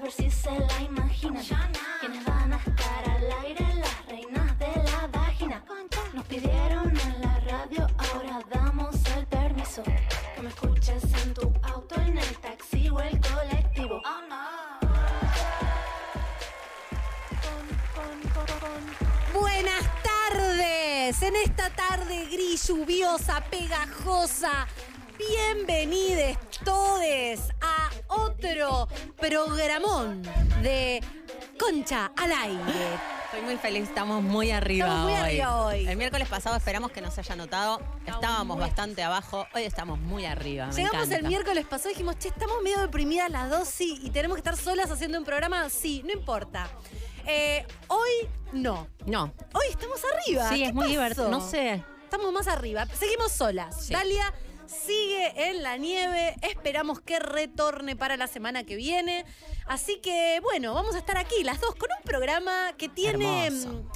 ver si se la imaginan. Quienes van a estar al aire, las reinas de la vagina. Nos pidieron en la radio, ahora damos el permiso. Que me escuches en tu auto, en el taxi o el colectivo. Oh no. Buenas tardes, en esta tarde gris, lluviosa, pegajosa. Bienvenidos todes a otro programón de Concha al aire. Estoy muy feliz, estamos muy arriba Estamos muy hoy. arriba hoy. El miércoles pasado esperamos que no se haya notado. Estábamos muy- bastante abajo, hoy estamos muy arriba. me Llegamos encanta. el miércoles pasado y dijimos, che, estamos medio deprimidas las dos, sí, y tenemos que estar solas haciendo un programa, sí, no importa. Eh, hoy no. No, Hoy estamos arriba. sí, ¿Qué es muy pasó? divertido. No sé. Estamos más arriba. Seguimos solas. Sí. Dalia sigue en la nieve. Esperamos que retorne para la semana que viene. Así que, bueno, vamos a estar aquí las dos con un programa que tiene. Hermoso. mm,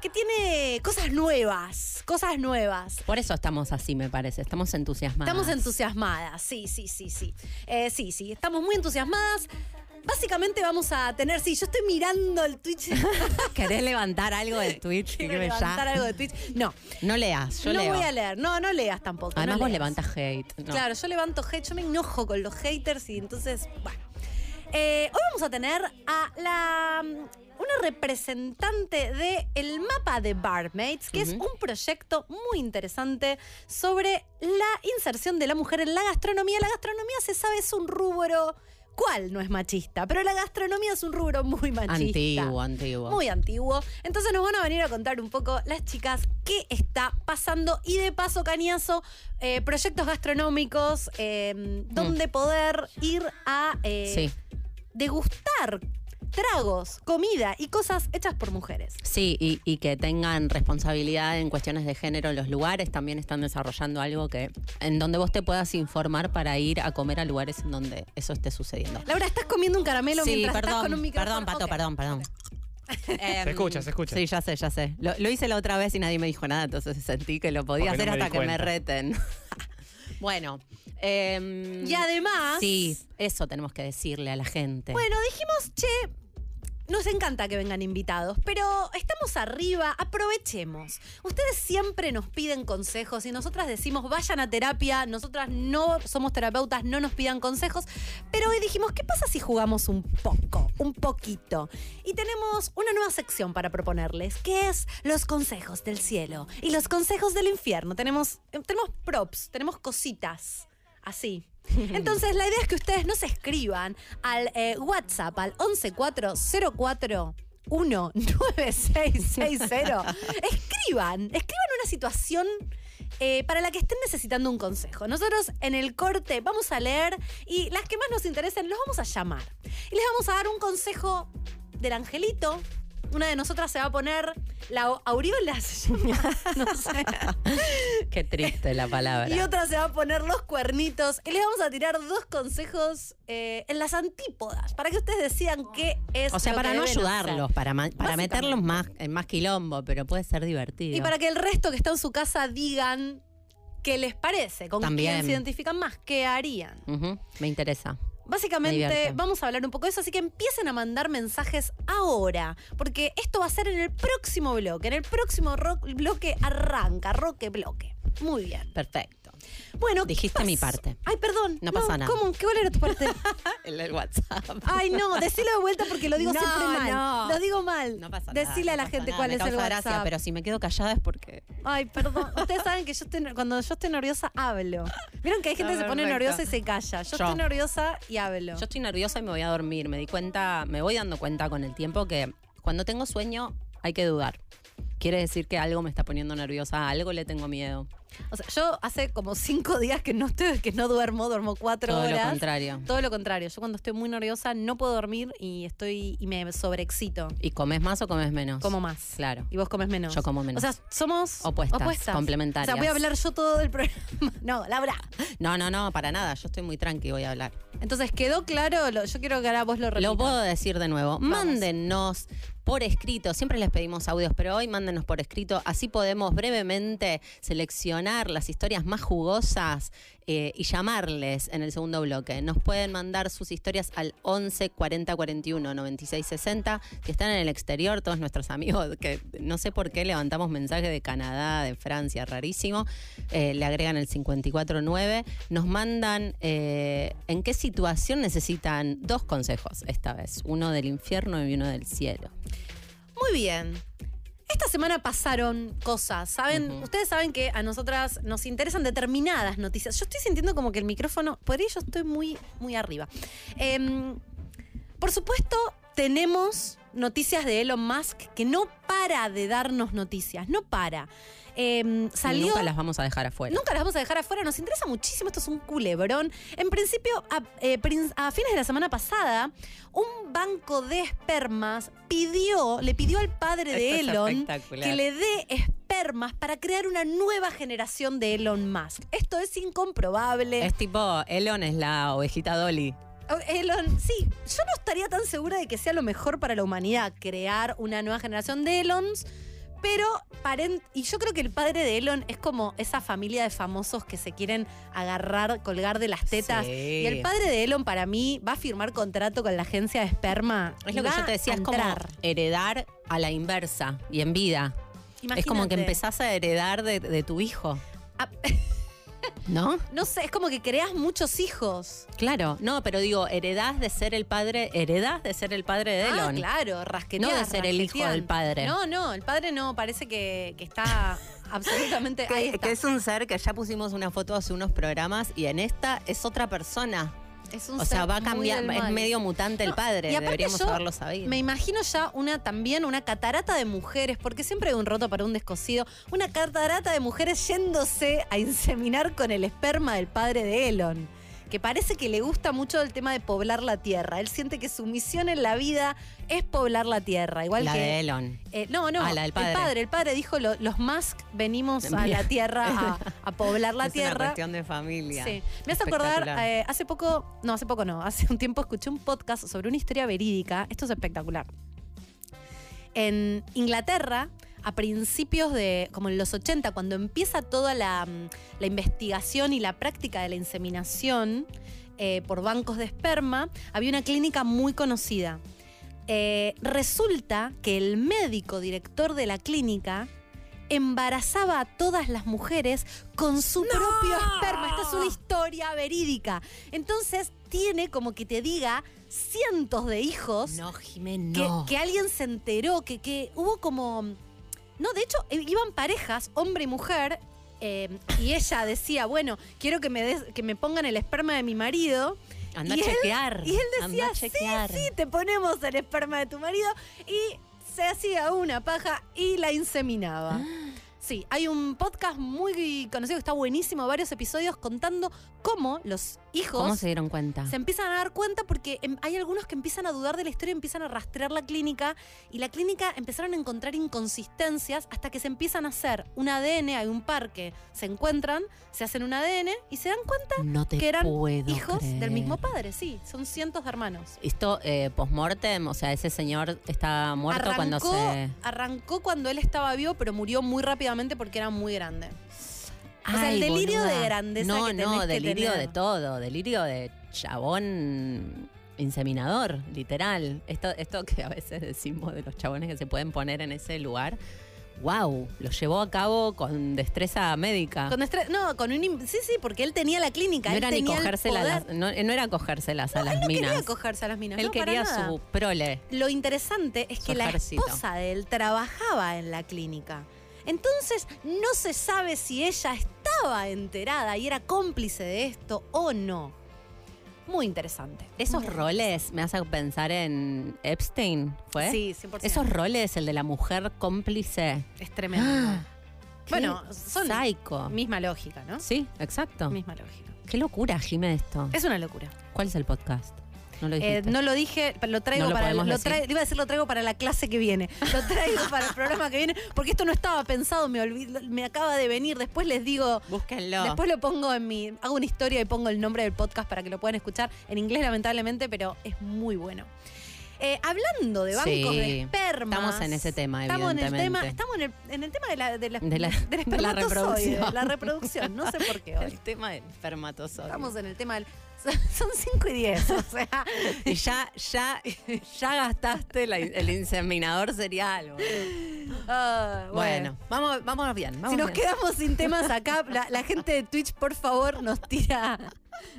Que tiene cosas nuevas. Cosas nuevas. Por eso estamos así, me parece. Estamos entusiasmadas. Estamos entusiasmadas, sí, sí, sí, sí. Eh, sí, sí, estamos muy entusiasmadas. Básicamente vamos a tener, sí, yo estoy mirando el Twitch. ¿Querés levantar algo de Twitch? Escribe levantar ya. algo de Twitch. No, No leas, yo no leo. voy a leer. No, no leas tampoco. Además no vos leas. levantas hate. no. Claro, yo levanto hate, yo me enojo con los haters y entonces, bueno. Eh, hoy vamos a tener a la mm, una representante de el mapa de Barmaids, que es un proyecto muy interesante sobre la inserción de la mujer en la gastronomía. La gastronomía se sabe es un rubro ¿Cuál no es machista? Pero la gastronomía es un rubro muy machista. Antiguo, antiguo. Muy antiguo. Entonces nos van a venir a contar un poco las chicas qué está pasando y de paso, Cañazo, eh, proyectos gastronómicos eh, donde poder ir a eh, Sí. degustar tragos, comida y cosas hechas por mujeres. Sí, y, y que tengan responsabilidad en cuestiones de género en los lugares. También están desarrollando algo que en donde vos te puedas informar para ir a comer a lugares en donde eso esté sucediendo. Laura, estás comiendo un caramelo Sí, mientras estás perdón, con un micrófono. perdón, Pato, perdón, perdón. Se escucha, se escucha. Sí, ya sé, ya sé. Lo, lo hice la otra vez y nadie me dijo nada, entonces sentí que lo podía Porque hacer no hasta que me reten. bueno. em, Y además- Sí, eso tenemos que decirle a la gente. Bueno, dijimos, che, nos encanta que vengan invitados, pero estamos arriba, aprovechemos. Ustedes siempre nos piden consejos y nosotras decimos, vayan a terapia, nosotras no somos terapeutas, no nos pidan consejos, pero hoy dijimos, ¿qué pasa si jugamos un poco, un poquito? Y tenemos una nueva sección para proponerles, que es los consejos del cielo y los consejos del infierno. Tenemos, eh, tenemos props, tenemos cositas. Así. Entonces, la idea es que ustedes nos escriban al eh, WhatsApp al 11404 19660. Escriban, escriban una situación eh, para la que estén necesitando un consejo. Nosotros en el corte vamos a leer y las que más nos interesen los vamos a llamar. Y les vamos a dar un consejo del angelito. Una de nosotras se va a poner la aureola, no sé. Qué triste la palabra. Y otra se va a poner los cuernitos. Y les vamos a tirar dos consejos eh, en las antípodas para que ustedes decidan qué es. o sea, lo para que no deben ayudarlos, hacer. para, para meterlos más, en más quilombo, pero puede ser divertido. Y para que el resto que está en su casa digan qué les parece, con También. quién se identifican más, qué harían. Me interesa. Me Básicamente vamos a hablar un poco de eso, así que empiecen a mandar mensajes ahora, porque esto va a ser en el próximo bloque. En el próximo ro- bloque arranca, roque bloque. Muy bien. Perfecto. Bueno, ¿qué Dijiste mi parte. Ay, perdón. No pasa nada. ¿Cómo? ¿Qué cuál era tu parte? El del WhatsApp. Ay, no, decilo de vuelta porque lo digo No, siempre mal. no. Lo digo mal. No pasa nada. Decile a la no pasa gente nada, cuál me es el causa WhatsApp. gracia, pero si me quedo callada es porque. Ay, perdón. Ustedes saben que yo estoy, cuando yo estoy nerviosa, hablo. Vieron que hay gente que se pone perfecto. nerviosa y se calla. Yo, Yo. estoy nerviosa y hablo. Yo estoy nerviosa y me voy a dormir. Me di cuenta, me voy dando cuenta con el tiempo que cuando tengo sueño hay que dudar. Quiere decir que algo me está poniendo nerviosa, a algo le tengo miedo. O sea, yo hace como cinco días que no estoy, que no duermo, duermo cuatro Todo lo horas. contrario. Todo lo contrario. Yo cuando estoy muy nerviosa no puedo dormir y estoy y me sobreexcito. ¿Y comes más o comes menos? Como más. Claro. Y vos comes menos. Yo como menos. O sea, somos Opuestas, complementarias. O sea, voy a hablar yo todo el programa. No, Laura. No, no, no, para nada. Yo estoy muy tranqui, voy a hablar. Entonces, ¿quedó claro? Lo- yo quiero que ahora vos lo repitas. Lo puedo decir de nuevo. Mándennos por escrito. Siempre les pedimos audios, pero hoy mándenos por escrito. Así podemos brevemente seleccionar las historias más jugosas eh, y llamarles en el segundo bloque. Nos pueden mandar sus historias al 11 40 41 96 60. Si están en el exterior, todos nuestros amigos, que no sé por qué levantamos mensajes de Canadá, de Francia, rarísimo, eh, le agregan el 549. Nos mandan eh, en qué situación necesitan dos consejos esta vez, uno del infierno y uno del cielo. Muy bien. Esta semana pasaron cosas, ¿saben? Ustedes saben que a nosotras nos interesan determinadas noticias. Yo estoy sintiendo como que el micrófono, por ello estoy muy, muy arriba. Em, por supuesto, tenemos noticias de Elon Musk que no para de darnos noticias, no para. Em, salió... Nunca las vamos a dejar afuera. Nunca las vamos a dejar afuera, nos interesa muchísimo, esto es un culebrón. En principio, a, eh, a fines de la semana pasada, un banco de espermas pidió, le pidió al padre de Esto es Elon que le dé espermas para crear una nueva generación de Elon Musk. Esto es incomprobable. Es tipo, Elon es la ovejita Dolly. Elon, sí, yo no estaría tan segura de que sea lo mejor para la humanidad crear una nueva generación de Elons, pero y yo creo que el padre de Elon es como esa familia de famosos que se quieren agarrar, colgar de las tetas. Sí. Y el padre de Elon para mí va a firmar contrato con la agencia de esperma. Es lo que yo te decía, a es como heredar a la inversa y en vida. Es como que empezás a heredar de, de tu hijo, Ah, ¿no? no sé, es como que creas muchos hijos. Claro, no, pero digo, heredás de ser el padre, heredás de ser el padre de Ah, Elon. claro, rasquetear, No de ser el hijo del padre. No, no, el padre no, parece que, que está absolutamente ahí está. que es un ser que ya pusimos una foto hace unos programas y en esta es otra persona. Es un O sea, va a cambiar, es medio mutante el padre, y deberíamos yo haberlo sabido. Me imagino ya una también una catarata de mujeres, porque siempre hay un roto para un descosido, una catarata de mujeres yéndose a inseminar con el esperma del padre de Elon. Que parece que le gusta mucho el tema de poblar la tierra. Él siente que su misión en la vida es poblar la tierra. Igual la que. de Elon. Eh, no, no. Ah, la del padre. El padre, el padre dijo: lo- los Musk venimos a la tierra a, a poblar la es una tierra. cuestión de familia. Sí. Me hace acordar, eh, hace poco, no, hace poco no, hace un tiempo escuché un podcast sobre una historia verídica. Esto es espectacular. En Inglaterra, a principios de, como en los 80, cuando empieza toda la, mm, la investigación y la práctica de la inseminación eh, por bancos de esperma, había una clínica muy conocida. Eh, resulta que el médico director de la clínica embarazaba a todas las mujeres con su propio esperma. Esta es una historia verídica. Entonces tiene como que te diga cientos de hijos No, Jimé, que, no. que alguien se enteró, que, que hubo como... No, de hecho, iban parejas, hombre y mujer, eh, y ella decía, bueno, quiero que me, des, que me pongan el esperma de mi marido. Anda y a él- chequear. Y él decía, sí, sí, te ponemos el esperma de tu marido. Y se hacía una paja y la inseminaba. Ah. Sí, hay un podcast muy conocido que está buenísimo, varios episodios contando cómo los hijos ¿Cómo se dieron cuenta? se empiezan a dar cuenta porque em- hay algunos que empiezan a dudar de la historia, empiezan a rastrear la clínica y la clínica empezaron a encontrar inconsistencias hasta que se empiezan a hacer un ADN, hay un par que se encuentran, se hacen un ADN y se dan cuenta no que eran hijos creer. del mismo padre, sí, son cientos de hermanos. Esto, eh, post-mortem, o sea, ese señor está muerto cuando se... arrancó cuando él estaba vivo, pero murió muy rápidamente porque era muy grande. O sea, el delirio boluda. de grandeza No, que tenés no, delirio de todo. Delirio de chabón inseminador, literal. Esto, esto que a veces decimos de los chabones que se pueden poner en ese lugar. ¡Wow! Lo llevó a cabo con destreza médica. Con estre- no, con un... Sí, sí, porque él tenía la clínica. no él era ni tenía el cogérselas, poder. las- no, no era cogérselas a No, las él no minas. quería cogerse a las minas. Él no, para quería nada. su prole. Lo interesante es que la esposa de él trabajaba en la clínica. Entonces no se sabe si ella estaba enterada y era cómplice de esto o no. Muy interesante. Esos Muy- roles me hacen pensar en Epstein, ¿fue? Sí, 100%. Esos roles, el de la mujer cómplice. es tremendo. Ah, bueno, son Psycho. misma lógica, ¿no? Sí, exacto. Misma lógica. Qué locura, Jimé, esto. Es una locura. ¿Cuál es el podcast? No lo Eh, no lo dije, lo traigo No lo para lo tra- iba a decir lo traigo para la clase que viene. Lo traigo para el programa que viene, porque esto no estaba pensado, me olvido, me acaba de venir. Después les digo, Búsquenlo. después lo pongo en mi, hago una historia y pongo el nombre del podcast para que lo puedan escuchar en inglés lamentablemente, pero es muy bueno. Eh, hablando de bancos Sí. de esperma. Estamos en ese tema, Estamos en el tema, evidentemente. estamos en el, en el tema de la, de la, De la- del espermatozoide. La reproducción, no sé por qué hoy. El tema del espermatozoide. Estamos en el tema del. Son 5 y 10, o sea. Y ya, ya, ya gastaste la- el inseminador serial. boludo. ah, Bueno, vamos, vamos bien. Vamos Si nos bien. quedamos sin temas acá, la, la gente de Twitch, por favor, nos tira,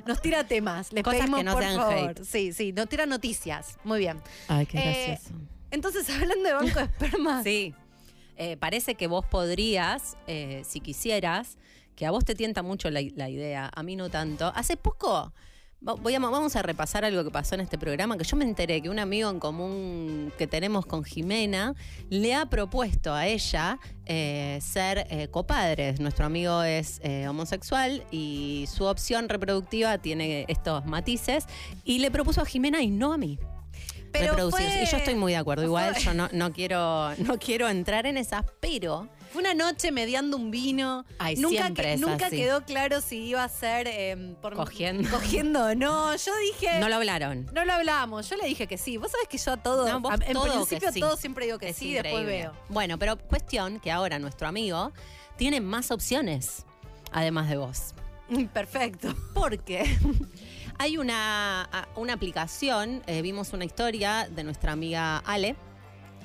nos tira temas. Les Cosas pedimos, que no por sean favor. hate. Sí, sí, nos tira noticias. Muy bien. Ay, qué Eh, gracioso. Entonces, hablando de banco de esperma. Sí. Eh, parece que vos podrías, eh, si quisieras, que a vos te tienta mucho la, la idea, a mí no tanto. Hace poco, voy a, vamos a repasar algo que pasó en este programa, que yo me enteré que un amigo en común que tenemos con Jimena le ha propuesto a ella eh, ser eh, copadres. Nuestro amigo es eh, homosexual y su opción reproductiva tiene estos matices y le propuso a Jimena y no a mí Pero fue- Y yo estoy muy de acuerdo. Igual fue- yo no, no quiero, no quiero entrar en esas, pero Fue una noche mediando un vino. Ay, nunca siempre que- es nunca así. quedó claro si iba a ser eh, por Cogiendo. Cogiendo o no. Yo dije. no lo hablaron. No lo hablábamos, yo le dije que sí. Vos sabés que yo a todo, No, en todo principio sí. todo siempre digo que Es sí, después increíble. veo. Bueno, pero cuestión que ahora nuestro amigo tiene más opciones, además de vos. Perfecto. Porque hay una, una aplicación, eh, vimos una historia de nuestra amiga Ale,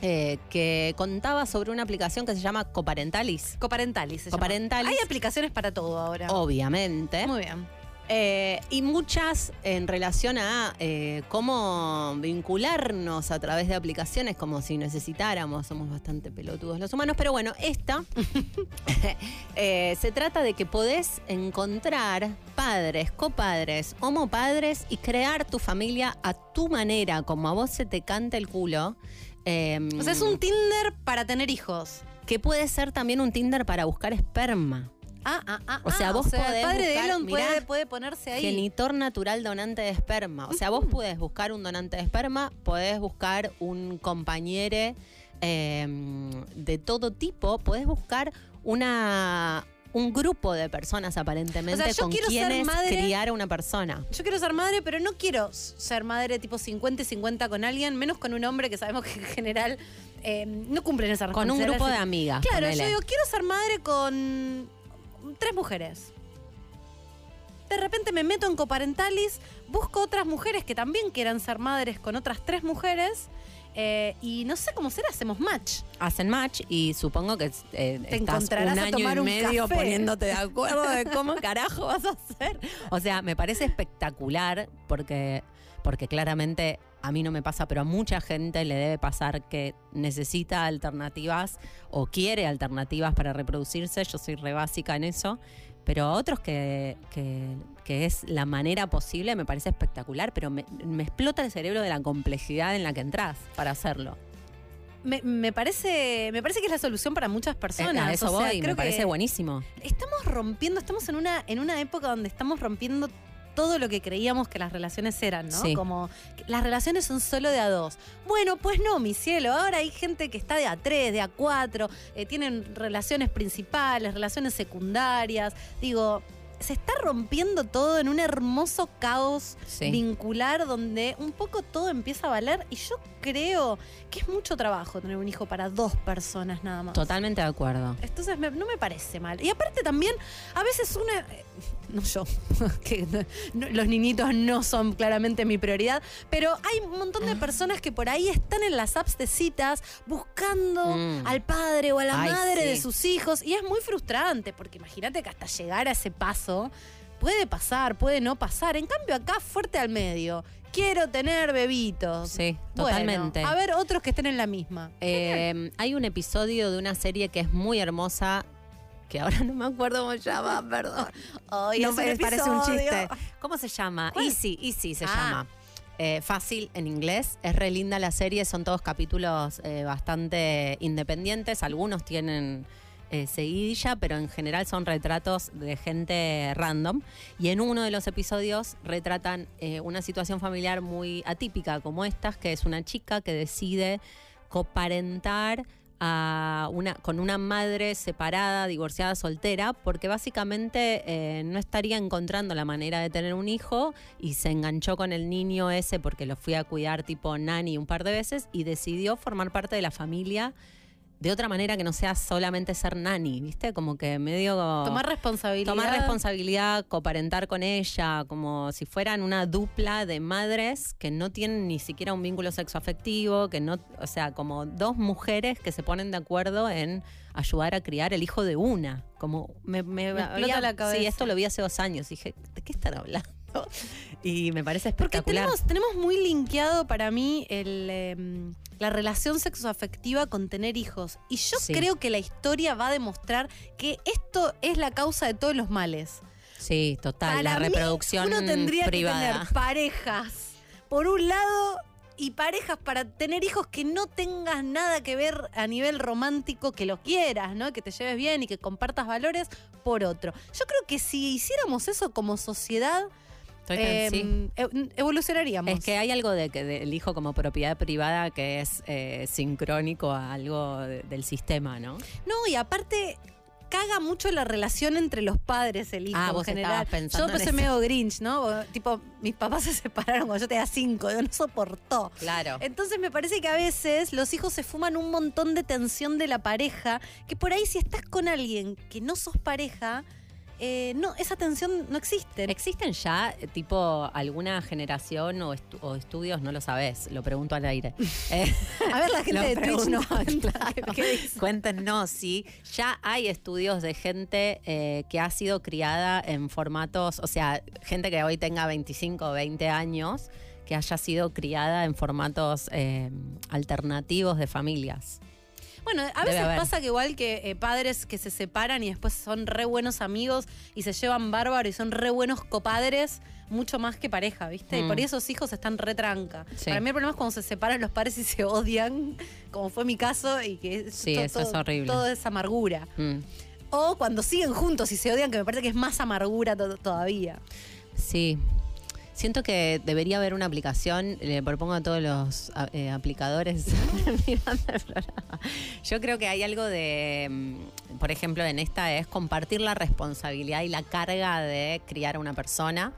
eh, que contaba sobre una aplicación que se llama Coparentalis. Coparentalis. se llama. Coparentalis. Hay aplicaciones para todo ahora. Obviamente. Muy bien. Eh, y muchas en relación a eh, cómo vincularnos a través de aplicaciones como si necesitáramos, somos bastante pelotudos los humanos, pero bueno, esta eh, se trata de que podés encontrar padres, copadres, homopadres y crear tu familia a tu manera, como a vos se te canta el culo. Eh, O sea, es un Tinder para tener hijos. que puede ser también un Tinder para buscar esperma. Ah, ah, ah. O sea, ah, vos el podés padre de Elon puede, ponerse ahí. Genitor natural donante de esperma. O sea, vos podés buscar un donante de esperma, podés buscar un compañero eh, de todo tipo, podés buscar una un grupo de personas aparentemente O sea, yo con quiero ser quienes madre- criar a una persona. Yo quiero ser madre, pero no quiero ser madre tipo 50 y 50 con alguien, menos con un hombre que sabemos que en general eh, no cumplen esa Con un responsabilidad. grupo de amigas. Claro, yo digo, quiero ser madre con tres mujeres. De repente me meto en coparentalis, busco otras mujeres que también quieran ser madres con otras tres mujeres. Eh, y no sé cómo será, hacemos match. Hacen match y supongo que eh, Te estás encontrarás un a año tomar y medio café. poniéndote de acuerdo de cómo carajo vas a hacer. O sea, me parece espectacular porque, porque claramente a mí no me pasa, pero a mucha gente le debe pasar que necesita alternativas o quiere alternativas para reproducirse. Yo soy re básica en eso. Pero a otros que, que, que es la manera posible me parece espectacular, pero me, me explota el cerebro de la complejidad en la que entras para hacerlo. Me, me parece, me parece que es la solución para muchas personas. Eh, a eso o sea, voy, me creo parece que buenísimo. Estamos rompiendo, estamos en una, en una época donde estamos rompiendo todo lo que creíamos que las relaciones eran, ¿no? Sí. Como las relaciones son solo de a dos. Bueno, pues no, mi cielo. Ahora hay gente que está de a tres, de a cuatro, eh, tienen relaciones principales, relaciones secundarias. Digo, se está rompiendo todo en un hermoso caos Sí. vincular donde un poco todo empieza a valer. Y yo creo que es mucho trabajo tener un hijo para dos personas nada más. Totalmente de acuerdo. Entonces me- no me parece mal. Y aparte también, a veces una... eh, No yo, que no- los niñitos no son claramente mi prioridad, pero hay un montón de personas que por ahí están en las apps de citas buscando Mm. al padre o a la Ay, madre sí. de sus hijos y es muy frustrante porque imagínate que hasta llegar a ese paso puede pasar, puede no pasar. En cambio acá fuerte al medio. Quiero tener bebitos. Sí, Bueno, totalmente. a ver otros que estén en la misma. Eh, hay un episodio de una serie que es muy hermosa, que ahora no me acuerdo cómo se llama, perdón. No, me parece un chiste. ¿Cómo se llama? ¿Cuál? Easy, Easy se Ah. llama. Eh, fácil en inglés. Es re linda la serie. Son todos capítulos eh, bastante independientes. Algunos tienen eh, seguidilla, pero en general son retratos de gente random. Y en uno de los episodios retratan eh, una situación familiar muy atípica como estas, que es una chica que decide coparentar a una, con una madre separada, divorciada, soltera, porque básicamente eh, no estaría encontrando la manera de tener un hijo y se enganchó con el niño ese porque lo fui a cuidar tipo nani un par de veces y decidió formar parte de la familia de otra manera que no sea solamente ser nani, ¿viste? Como que medio... Tomar responsabilidad. Tomar responsabilidad, coparentar con ella, como si fueran una dupla de madres que no tienen ni siquiera un vínculo sexoafectivo, que no, o sea, como dos mujeres que se ponen de acuerdo en ayudar a criar el hijo de una. Como me, me, Me explota la cabeza. Sí, esto lo vi hace dos años. Dije, ¿de qué están hablando? Y me parece Porque espectacular. tenemos, tenemos muy linkeado para mí el, em, la relación sexoafectiva con tener hijos. Y yo Sí. creo que la historia va a demostrar que esto es la causa de todos los males. Sí, total. Para la mí, reproducción uno tendría privada. que tener parejas, por un lado, y parejas para tener hijos que no tengas nada que ver a nivel romántico, que los quieras, ¿no? Que te lleves bien y que compartas valores, por otro. Yo creo que si hiciéramos eso como sociedad, Estoy que- sí. em, e- evolucionaríamos. Es que hay algo de que del hijo como propiedad privada que es eh, sincrónico a algo de- del sistema, ¿no? No, y aparte caga mucho la relación entre los padres, el hijo Ah, en vos general. pensando yo pensé eso. medio grinch, ¿no? Tipo, mis papás se separaron cuando yo tenía cinco, yo no soportó. Claro. Entonces me parece que a veces los hijos se fuman un montón de tensión de la pareja, que por ahí si estás con alguien que no sos pareja, eh, no, esa tensión no existe. ¿Existen ya, eh, tipo, alguna generación o, estu- o estudios? No lo sabés, lo pregunto al aire. Eh, A ver, la gente de Twitch no claro. Cuéntenos si ya hay estudios de gente eh, que ha sido criada en formatos, o sea, gente que hoy tenga 25 o 20 años, que haya sido criada en formatos alternativos de familias. Bueno, a Debe veces haber. pasa que igual que eh, padres que se separan y después son re buenos amigos y se llevan bárbaro y son re buenos copadres, mucho más que pareja, ¿viste? Y Mm. por ahí esos hijos están re tranca. Sí. Para mí el problema es cuando se separan los padres y se odian, como fue mi caso, y que Sí, to- eso es todo- horrible. Todo es amargura. Mm. O cuando siguen juntos y se odian, que me parece que es más amargura to- todavía. Sí. Siento que debería haber una aplicación, le propongo a todos los eh, aplicadores mirando el. Yo creo que hay algo de, mm, por ejemplo, en esta es compartir la responsabilidad y la carga de criar a una persona.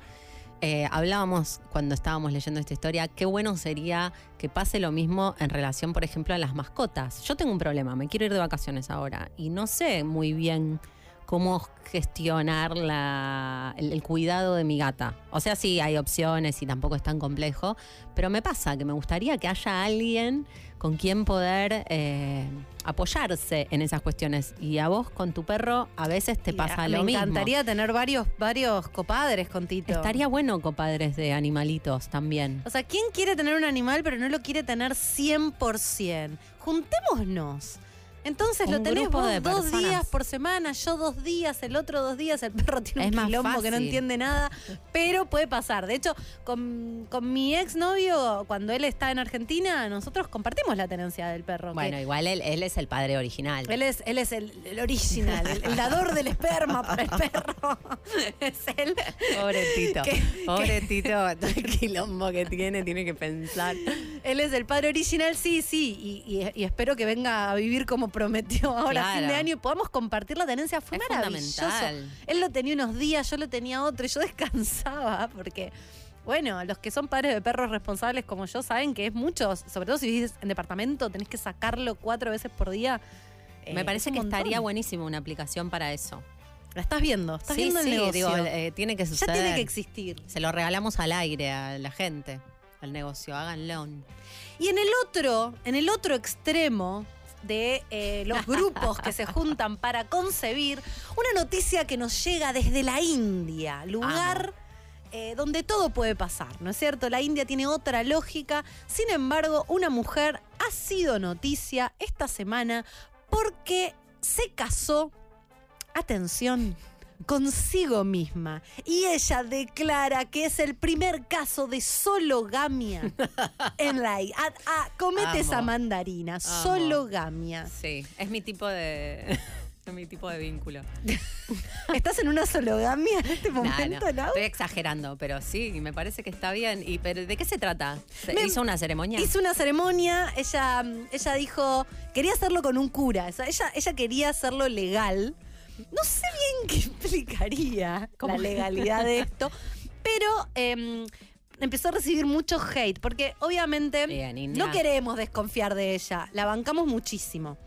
Eh, hablábamos cuando estábamos leyendo esta historia, qué bueno sería que pase lo mismo en relación, por ejemplo, a las mascotas. Yo tengo un problema, me quiero ir de vacaciones ahora y no sé muy bien cómo gestionar la- el, el cuidado de mi gata. O sea, sí, hay opciones y tampoco es tan complejo, pero me pasa que me gustaría que haya alguien con quien poder eh, apoyarse en esas cuestiones. Y a vos con tu perro a veces te Y pasa a- lo me mismo. encantaría tener varios, varios copadres con Tito. Estaría bueno, copadres de animalitos también. O sea, ¿quién quiere tener un animal pero no lo quiere tener 100%? Juntémonos. Entonces lo tenés vos de dos personas. días por semana, yo dos días, el otro dos días, el perro tiene Es un quilombo que no entiende nada, pero puede pasar. De hecho, con, con mi exnovio, cuando él está en Argentina, nosotros compartimos la tenencia del perro. Bueno, igual él, él es el padre original. él es, él es el, el original, el, el dador del esperma para el perro. es él. Pobre Tito. Que- Pobre Tito, todo el quilombo que tiene, tiene que pensar. Él es el padre original, sí, sí, y, y- y espero que venga a vivir como prometió ahora a fin de Claro. año y podamos compartir la tenencia. Fue Es maravilloso. Él lo tenía unos días, yo lo tenía otro y yo descansaba porque, bueno, los que son padres de perros responsables como yo saben que es mucho, sobre todo si vivís en departamento, tenés que sacarlo cuatro veces por día. Eh, Me parece es que montón. estaría buenísimo una aplicación para eso. La estás viendo, estás sí, viendo el sí, negocio. digo, eh, tiene que ya suceder. tiene que existir. Se lo regalamos al aire a la gente, al negocio, háganlo. Y en el otro, en el otro extremo de eh, los grupos que se juntan para concebir, una noticia que nos llega desde la India, lugar eh, donde todo puede pasar, ¿no es cierto? La India tiene otra lógica, sin embargo, una mujer ha sido noticia esta semana porque se casó, atención, consigo misma. Y ella declara que es el primer caso de sologamia en la I- ah, ah, comete Amo. esa mandarina, sologamia. Sí, es mi tipo de, es mi tipo de vínculo. ¿Estás en una sologamia en este Nah, momento, no, estoy exagerando, pero sí, me parece que está bien. ¿Y pero de qué se trata? ¿Se Me- ¿Hizo una ceremonia? Hizo una ceremonia, ella, ella dijo, quería hacerlo con un cura, o sea, ella, ella quería hacerlo legal. No sé bien qué implicaría la legalidad de esto, pero em, empezó a recibir mucho hate, porque obviamente Bien, no queremos desconfiar de ella, la bancamos muchísimo.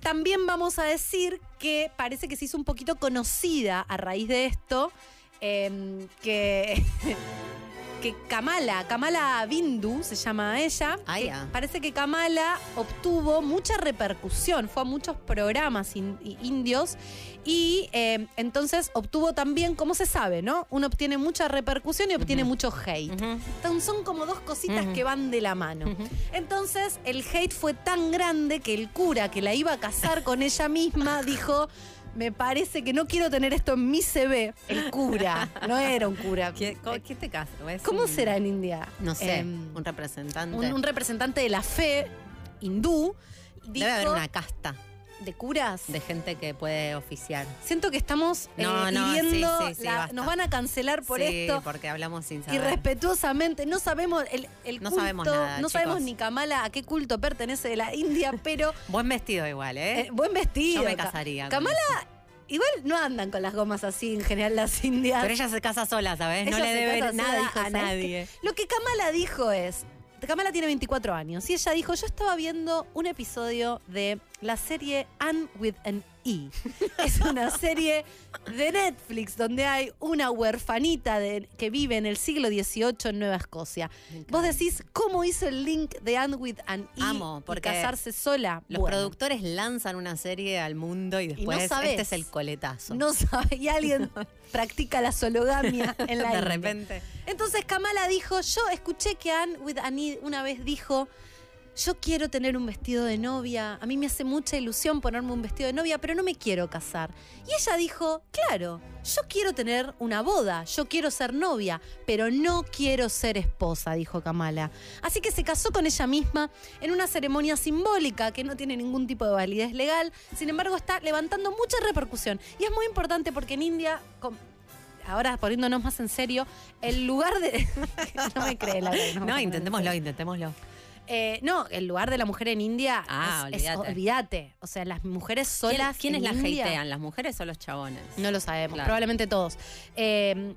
También vamos a decir que parece que se hizo un poquito conocida a raíz de esto, em, que, que Kamala, Kamala Bindu se llama ella, Ah, que parece que Kamala obtuvo mucha repercusión, fue a muchos programas in- indios y em, entonces obtuvo también, como se sabe, ¿no? Uno obtiene mucha repercusión y obtiene mucho hate. Entonces, son como dos cositas que van de la mano. Entonces, el hate fue tan grande que el cura que la iba a casar con ella misma dijo. Me parece que no quiero tener esto en mi CV. El cura. No era un cura. ¿Qué, qué te caso? ¿Es ¿Cómo un- será en India? No sé, Em, un representante. un, un representante de la fe hindú. Debe haber dijo- una casta de curas. de gente que puede oficiar. Siento que estamos eh, No, no, sí, hiriendo sí, sí, la- basta. nos van a cancelar por sí, esto. porque hablamos sin saber. Irrespetuosamente, no sabemos el, el No culto, sabemos nada, no sabemos ni Kamala a qué culto pertenece de la India, pero Buen vestido igual, ¿eh? eh, buen vestido. Yo me casaría. Kamala, igual no andan con las gomas así en general las indias. Pero ella se casa sola, ¿sabes? no le debe sola, nada dijo, a ¿sabes nadie. Lo que Kamala dijo es, Kamala tiene 24 años y ella dijo, yo estaba viendo un episodio de la serie Anne with an E. Es una serie de Netflix donde hay una huerfanita de- que vive en el siglo XVIII en Nueva Escocia. Vos decís, ¿cómo hizo el link de Anne with an E Amo, y porque casarse sola? Los Bueno, productores lanzan una serie al mundo y después sabés. este es el coletazo. No sabe, y alguien practica la sologamia en la de India. repente. Entonces Kamala dijo, yo escuché que Anne with Annie una vez dijo, yo quiero tener un vestido de novia, a mí me hace mucha ilusión ponerme un vestido de novia, pero no me quiero casar. Y ella dijo, claro, yo quiero tener una boda, yo quiero ser novia, pero no quiero ser esposa, dijo Kamala. Así que se casó con ella misma en una ceremonia simbólica que no tiene ningún tipo de validez legal, sin embargo está levantando mucha repercusión. Y es muy importante porque en India... Ahora poniéndonos más en serio, el lugar de. no me cree la verdad, No, intentémoslo, intentémoslo. Eh, no, el lugar de la mujer en India. Ah, es- es- olvídate. O sea, las mujeres ¿Quién- solas. ¿Quiénes en las India, hatean? ¿Las mujeres o los chabones? No lo sabemos, Claro. probablemente todos. Eh,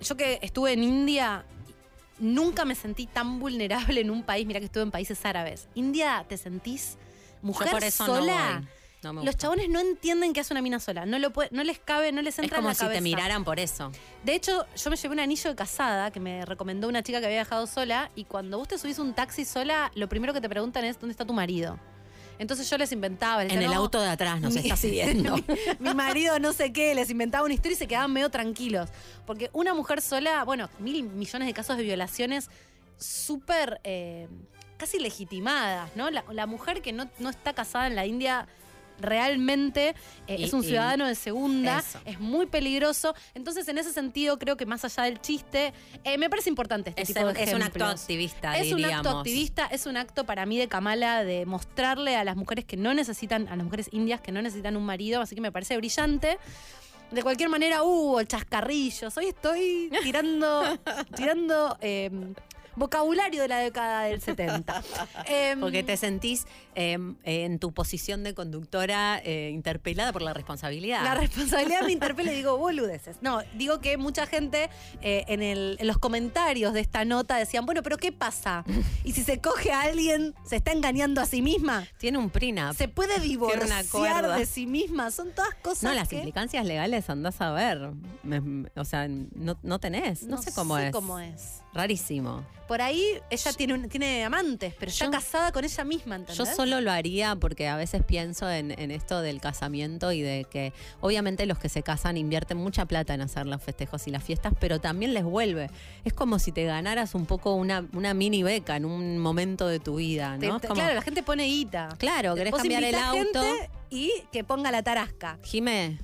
yo que estuve en India, nunca me sentí tan vulnerable en un país. Mira que estuve en países árabes. India, ¿te sentís mujer Yo por eso sola? no voy. No me Los chabones no entienden que hace una mina sola. No, lo puede- no les cabe, no les Es entra en como la si cabeza. te miraran por eso. De hecho, yo me llevé un anillo de casada que me recomendó una chica que había viajado sola y cuando vos te subís un taxi sola, lo primero que te preguntan es ¿dónde está tu marido? Entonces yo les inventaba. les En decía, el "No, auto de atrás nos mi- está siguiendo. mi, mi marido no sé qué, les inventaba una historia y se quedaban medio tranquilos. Porque una mujer sola, bueno, mil millones de casos de violaciones súper eh, casi legitimadas, ¿no? La, la mujer que no, no está casada en la India realmente eh, Y- es un ciudadano de segunda, Eso. es muy peligroso. Entonces, en ese sentido, creo que más allá del chiste, eh, me parece importante este Es, tipo de es un acto activista, Es un acto activista, es un acto para mí de Kamala de mostrarle a las mujeres que no necesitan, a las mujeres indias que no necesitan un marido, así que me parece brillante. De cualquier manera, hubo el chascarrillos. Hoy estoy tirando, tirando eh, vocabulario de la década del 70. Em, Porque te sentís eh, en tu posición de conductora eh, interpelada por la responsabilidad. La responsabilidad me interpela y digo boludeces. No, digo que mucha gente eh, en, el- en los comentarios de esta nota decían, bueno, pero ¿qué pasa? Y si se coge a alguien, ¿se está engañando a sí misma? Tiene un prenup. ¿Se puede divorciar de sí misma? Son todas cosas No, las que implicancias legales andás a ver. Me- o sea, no, no tenés. No, sé cómo es. cómo es. Rarísimo. Por ahí ella tiene, un- tiene amantes, pero está casada con ella misma, ¿entendés? Yo solo lo haría porque a veces pienso en, en esto del casamiento y de que obviamente los que se casan invierten mucha plata en hacer los festejos y las fiestas, pero también les vuelve. Es como si te ganaras un poco una, una mini beca en un momento de tu vida, ¿no? te- Es como, claro, la gente pone guita. claro, querés cambiar el auto. gente y que ponga la tarasca. Jime,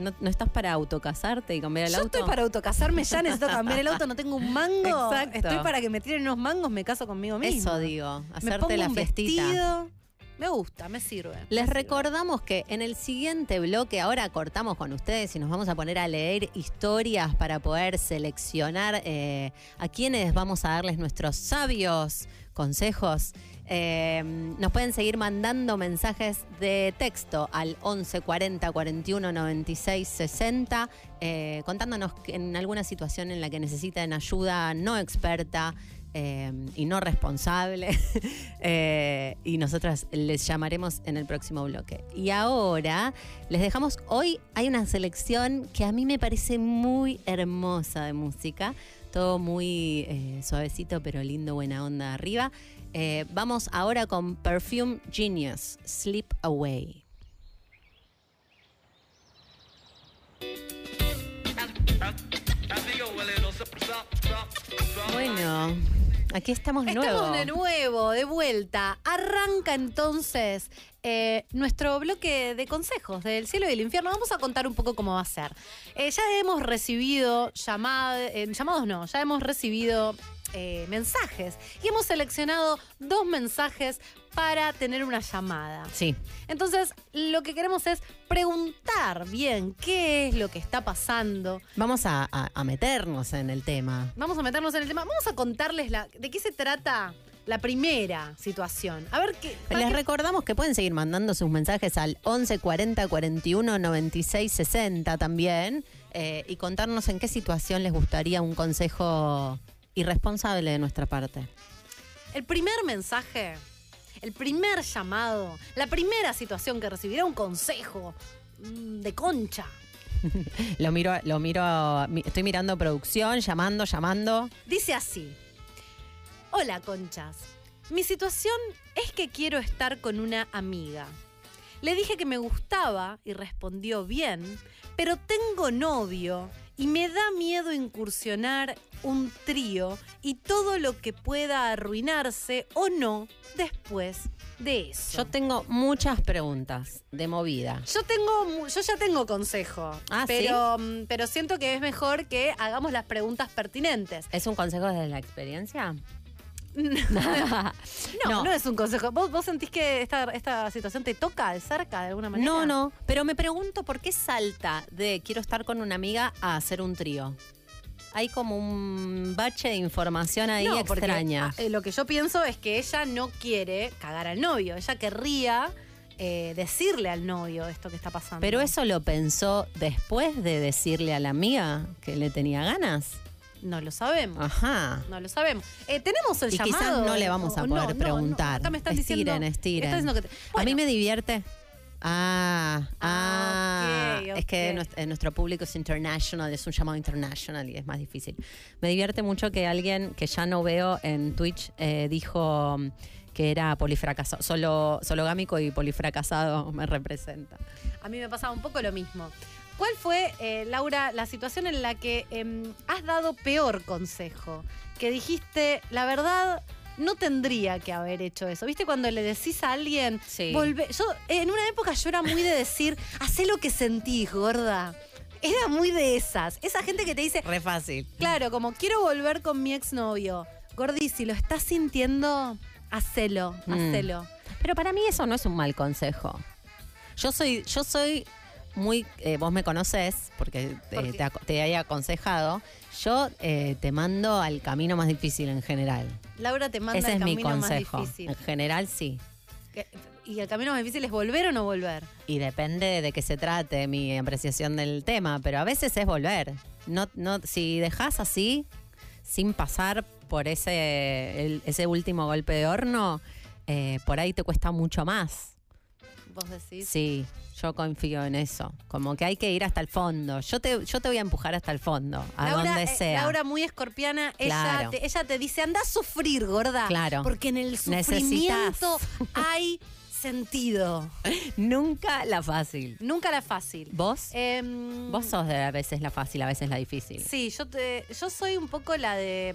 ¿no, no estás para autocasarte y cambiar el Yo auto? estoy para autocasarme, ya necesito cambiar el auto, no tengo un mango. Exacto. Estoy para que me tiren unos mangos, me caso conmigo mismo. Eso digo, me hacerte pongo la un fiestita. vestido. Me gusta, me sirve. me Les sirve. recordamos que en el siguiente bloque ahora cortamos con ustedes y nos vamos a poner a leer historias para poder seleccionar eh, a quienes vamos a darles nuestros sabios consejos. Eh, nos pueden seguir mandando mensajes de texto al 11 40 41 96 60, eh, contándonos en alguna situación en la que necesiten ayuda no experta. eh, y no responsable. Eh, y nosotras les llamaremos en el próximo bloque. Y ahora les dejamos, hoy hay una selección que a mí me parece muy hermosa de música, todo muy eh, suavecito pero lindo, buena onda arriba. Eh, vamos ahora con Perfume Genius, Sleep Away. Bueno, aquí estamos de nuevo. Estamos de nuevo, de vuelta. Arranca entonces eh, nuestro bloque de consejos del cielo y del infierno. Vamos a contar un poco cómo va a ser. Eh, ya hemos recibido llamadas, llamados no, ya hemos recibido eh, mensajes y hemos seleccionado dos mensajes para tener una llamada. Sí, Entonces, lo que queremos es preguntar bien qué es lo que está pasando. vamos a, a- a meternos en el tema. Vamos a meternos en el tema. Vamos a contarles la, de qué se trata la primera situación. A ver qué. Les recordamos que pueden seguir mandando sus mensajes al 11 40 41 96 60 también eh, y contarnos en qué situación les gustaría un consejo irresponsable de nuestra parte. El primer mensaje, el primer llamado, la primera situación que recibirá un consejo mm, de concha. Lo miro, lo miro, mi- estoy mirando producción, llamando, llamando. Dice así. Hola, conchas. Mi situación es que quiero estar con una amiga. Le dije que me gustaba y respondió bien, pero tengo novio y me da miedo incursionar un trío y todo lo que pueda arruinarse o no después de eso. Yo tengo muchas preguntas de movida. Yo tengo, yo ya tengo consejo, Ah, ¿sí? pero, mm, pero siento que es mejor que hagamos las preguntas pertinentes. ¿Es un consejo desde la experiencia? No, No. no, es un consejo. ¿Vos, vos sentís que esta, esta situación te toca de cerca de alguna manera? No, no, pero me pregunto por qué salta de quiero estar con una amiga a hacer un trío. Hay como un bache de información ahí No, extraña. ah, eh, lo que yo pienso es que ella no quiere cagar al novio. Ella querría eh, decirle al novio esto que está pasando. Pero eso lo pensó después de decirle a la amiga que le tenía ganas. No lo sabemos. Ajá. No lo sabemos. Eh, tenemos el Y llamado. quizás no le vamos a o- poder no, no, no. preguntar. Acá me están estiren, diciendo. estiren. están diciendo que te- A mí Bueno, me divierte. Ah, Ah, ah, ok, es que nuestro, eh, nuestro público es international, es un llamado international y es más difícil. Me divierte mucho que alguien que ya no veo en Twitch eh, dijo mm, que era polifracasado, solo, sologámico y polifracasado me representa. A mí me pasaba un poco lo mismo. ¿Cuál fue, eh, Laura, la situación en la que em, has dado peor consejo? Que dijiste, la verdad, no tendría que haber hecho eso. ¿Viste cuando le decís a alguien, Sí. volvé? Yo, en una época yo era muy de decir, hacé lo que sentís, gorda. Era muy de esas. Esa gente que te dice, Re fácil. claro, como quiero volver con mi exnovio. Gordi, si lo estás sintiendo, hacelo, Mm. hacelo. Pero para mí eso no es un mal consejo. Yo soy, yo soy muy, eh, vos me conocés, porque eh, te, ac- te aconsejado, yo eh, te mando al camino más difícil en general. Laura te manda Ese el es mi camino consejo. más difícil. En general sí. Que- ¿Y el camino más difícil es volver o no volver? Y depende de qué se trate mi apreciación del tema, pero a veces es volver. No, no, si dejas así, sin pasar por ese, el- ese último golpe de horno, eh, por ahí te cuesta mucho más. Vos decís. Sí, yo confío en eso. Como que hay que ir hasta el fondo. Yo te, yo te voy a empujar hasta el fondo, a Laura, donde eh, sea. Laura muy escorpiana, ella, te, ella te dice, anda a sufrir, gorda. Claro. Porque en el Necesitas. sufrimiento hay sentido. Nunca la fácil. Nunca la fácil. ¿Vos? Em, Vos sos de a veces la fácil, a veces la difícil. Sí, yo, te, yo soy un poco la de...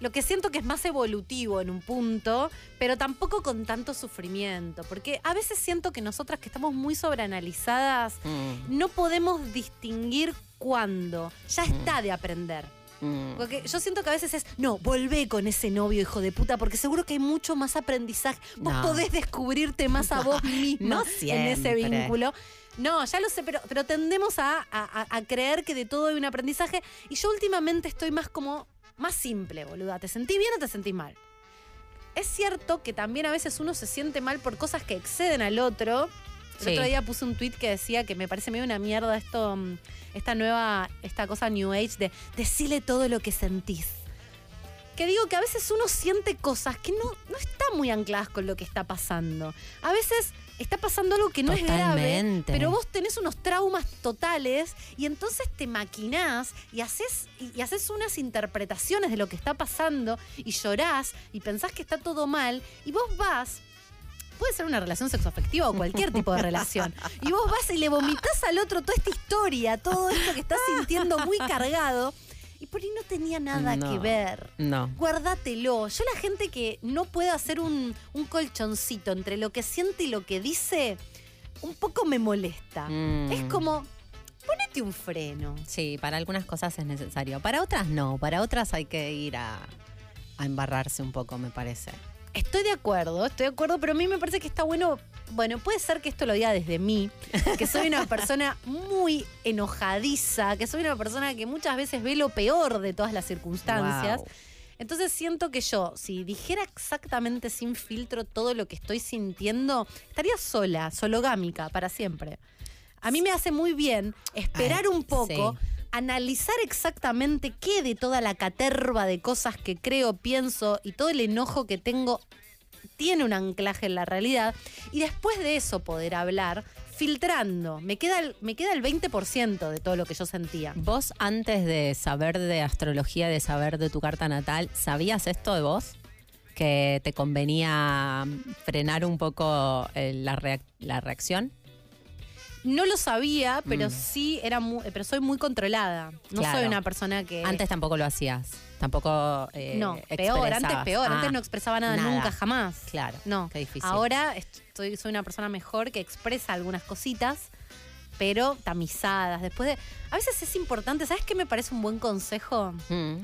Lo que siento que es más evolutivo en un punto, pero tampoco con tanto sufrimiento. Porque a veces siento que nosotras que estamos muy sobreanalizadas, Mm. no podemos distinguir cuándo. Ya Mm. está de aprender. Mm. Porque yo siento que a veces es, no, volvé con ese novio, hijo de puta, porque seguro que hay mucho más aprendizaje. Vos No. podés descubrirte más a vos misma No en ese vínculo. No, ya lo sé, pero, pero tendemos a, a- a creer que de todo hay un aprendizaje. Y yo últimamente estoy más como, más simple, boluda. ¿Te sentí bien o te sentís mal? Es cierto que también a veces uno se siente mal por cosas que exceden al otro. El Sí. otro día puse un tweet que decía que me parece medio una mierda esto, mm, esta nueva, esta cosa New Age de decirle todo lo que sentís. Que digo que a veces uno siente cosas que no, no están muy ancladas con lo que está pasando. A veces está pasando algo que no es grave, pero vos tenés unos traumas totales y entonces te maquinás y haces, y y haces unas interpretaciones de lo que está pasando y llorás y pensás que está todo mal y vos vas puede ser una relación sexoafectiva o cualquier tipo de relación. Y vos vas y le vomitas al otro toda esta historia, todo esto que estás sintiendo muy cargado. Y por ahí no tenía nada No. que ver. No. Guárdatelo. Yo la gente que no puede hacer un, un colchoncito entre lo que siente y lo que dice, un poco me molesta. Mm. Es como, ponete un freno. Sí, para algunas cosas es necesario. Para otras no. Para otras hay que ir a, a embarrarse un poco, me parece. Estoy de acuerdo, estoy de acuerdo, pero a mí me parece que está bueno. Bueno, puede ser que esto lo diga desde mí, que soy una persona muy enojadiza, que soy una persona que muchas veces ve lo peor de todas las circunstancias. Wow. Entonces siento que yo, si dijera exactamente sin filtro todo lo que estoy sintiendo, estaría sola, sologámica, para siempre. A mí me hace muy bien esperar Ay, un poco, sí. Analizar exactamente qué de toda la caterva de cosas que creo, pienso y todo el enojo que tengo tiene un anclaje en la realidad y después de eso poder hablar filtrando. Me queda el, me queda el 20% de todo lo que yo sentía. Vos antes de saber de astrología, de saber de tu carta natal, ¿sabías esto de vos? Que te convenía frenar un poco eh, la, reac- la reacción. No lo sabía, pero Mm. sí era muy, pero soy muy controlada. No Claro. soy una persona que Antes tampoco lo hacías. Tampoco. eh, no, peor, antes peor, Ah, antes no expresaba nada, nada. nunca jamás. Claro. No, Qué difícil. ahora estoy, soy una persona mejor que expresa algunas cositas, pero tamizadas. Después de. A veces es importante, ¿sabes qué me parece un buen consejo? Mm.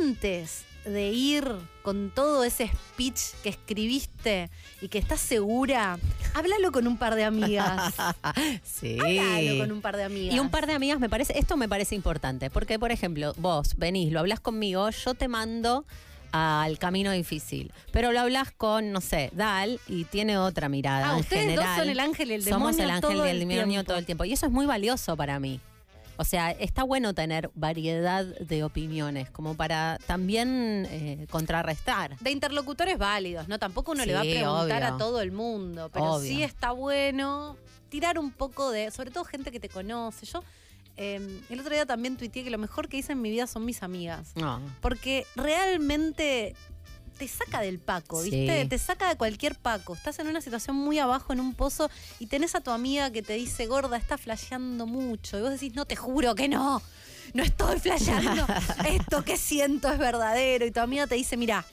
Antes de ir con todo ese speech que escribiste y que estás segura, háblalo con un par de amigas. sí. háblalo con un par de amigas. Y un par de amigas me parece, esto me parece importante, porque por ejemplo, vos venís, lo hablas conmigo, yo te mando al camino difícil, pero lo hablas con, no sé, Dal y tiene otra mirada. Ah, en ustedes dos general. son el ángel y el Somos demonio el ángel todo y el el demonio tiempo. todo el tiempo. Y eso es muy valioso para mí. O sea, está bueno tener variedad de opiniones, como para también eh, contrarrestar. de interlocutores válidos, ¿no? Tampoco uno le va a preguntar obvio. a todo el mundo, pero Obvio. sí está bueno tirar un poco de, sobre todo gente que te conoce. Yo eh, el otro día también tuiteé que lo mejor que hice en mi vida son mis amigas, No. porque realmente te saca del paco, Sí. ¿viste? Te saca de cualquier paco. Estás en una situación muy abajo en un pozo y tenés a tu amiga que te dice, gorda, está flasheando mucho. Y vos decís, no, te juro que no. No estoy flasheando. Esto que siento es verdadero. Y tu amiga te dice, mira,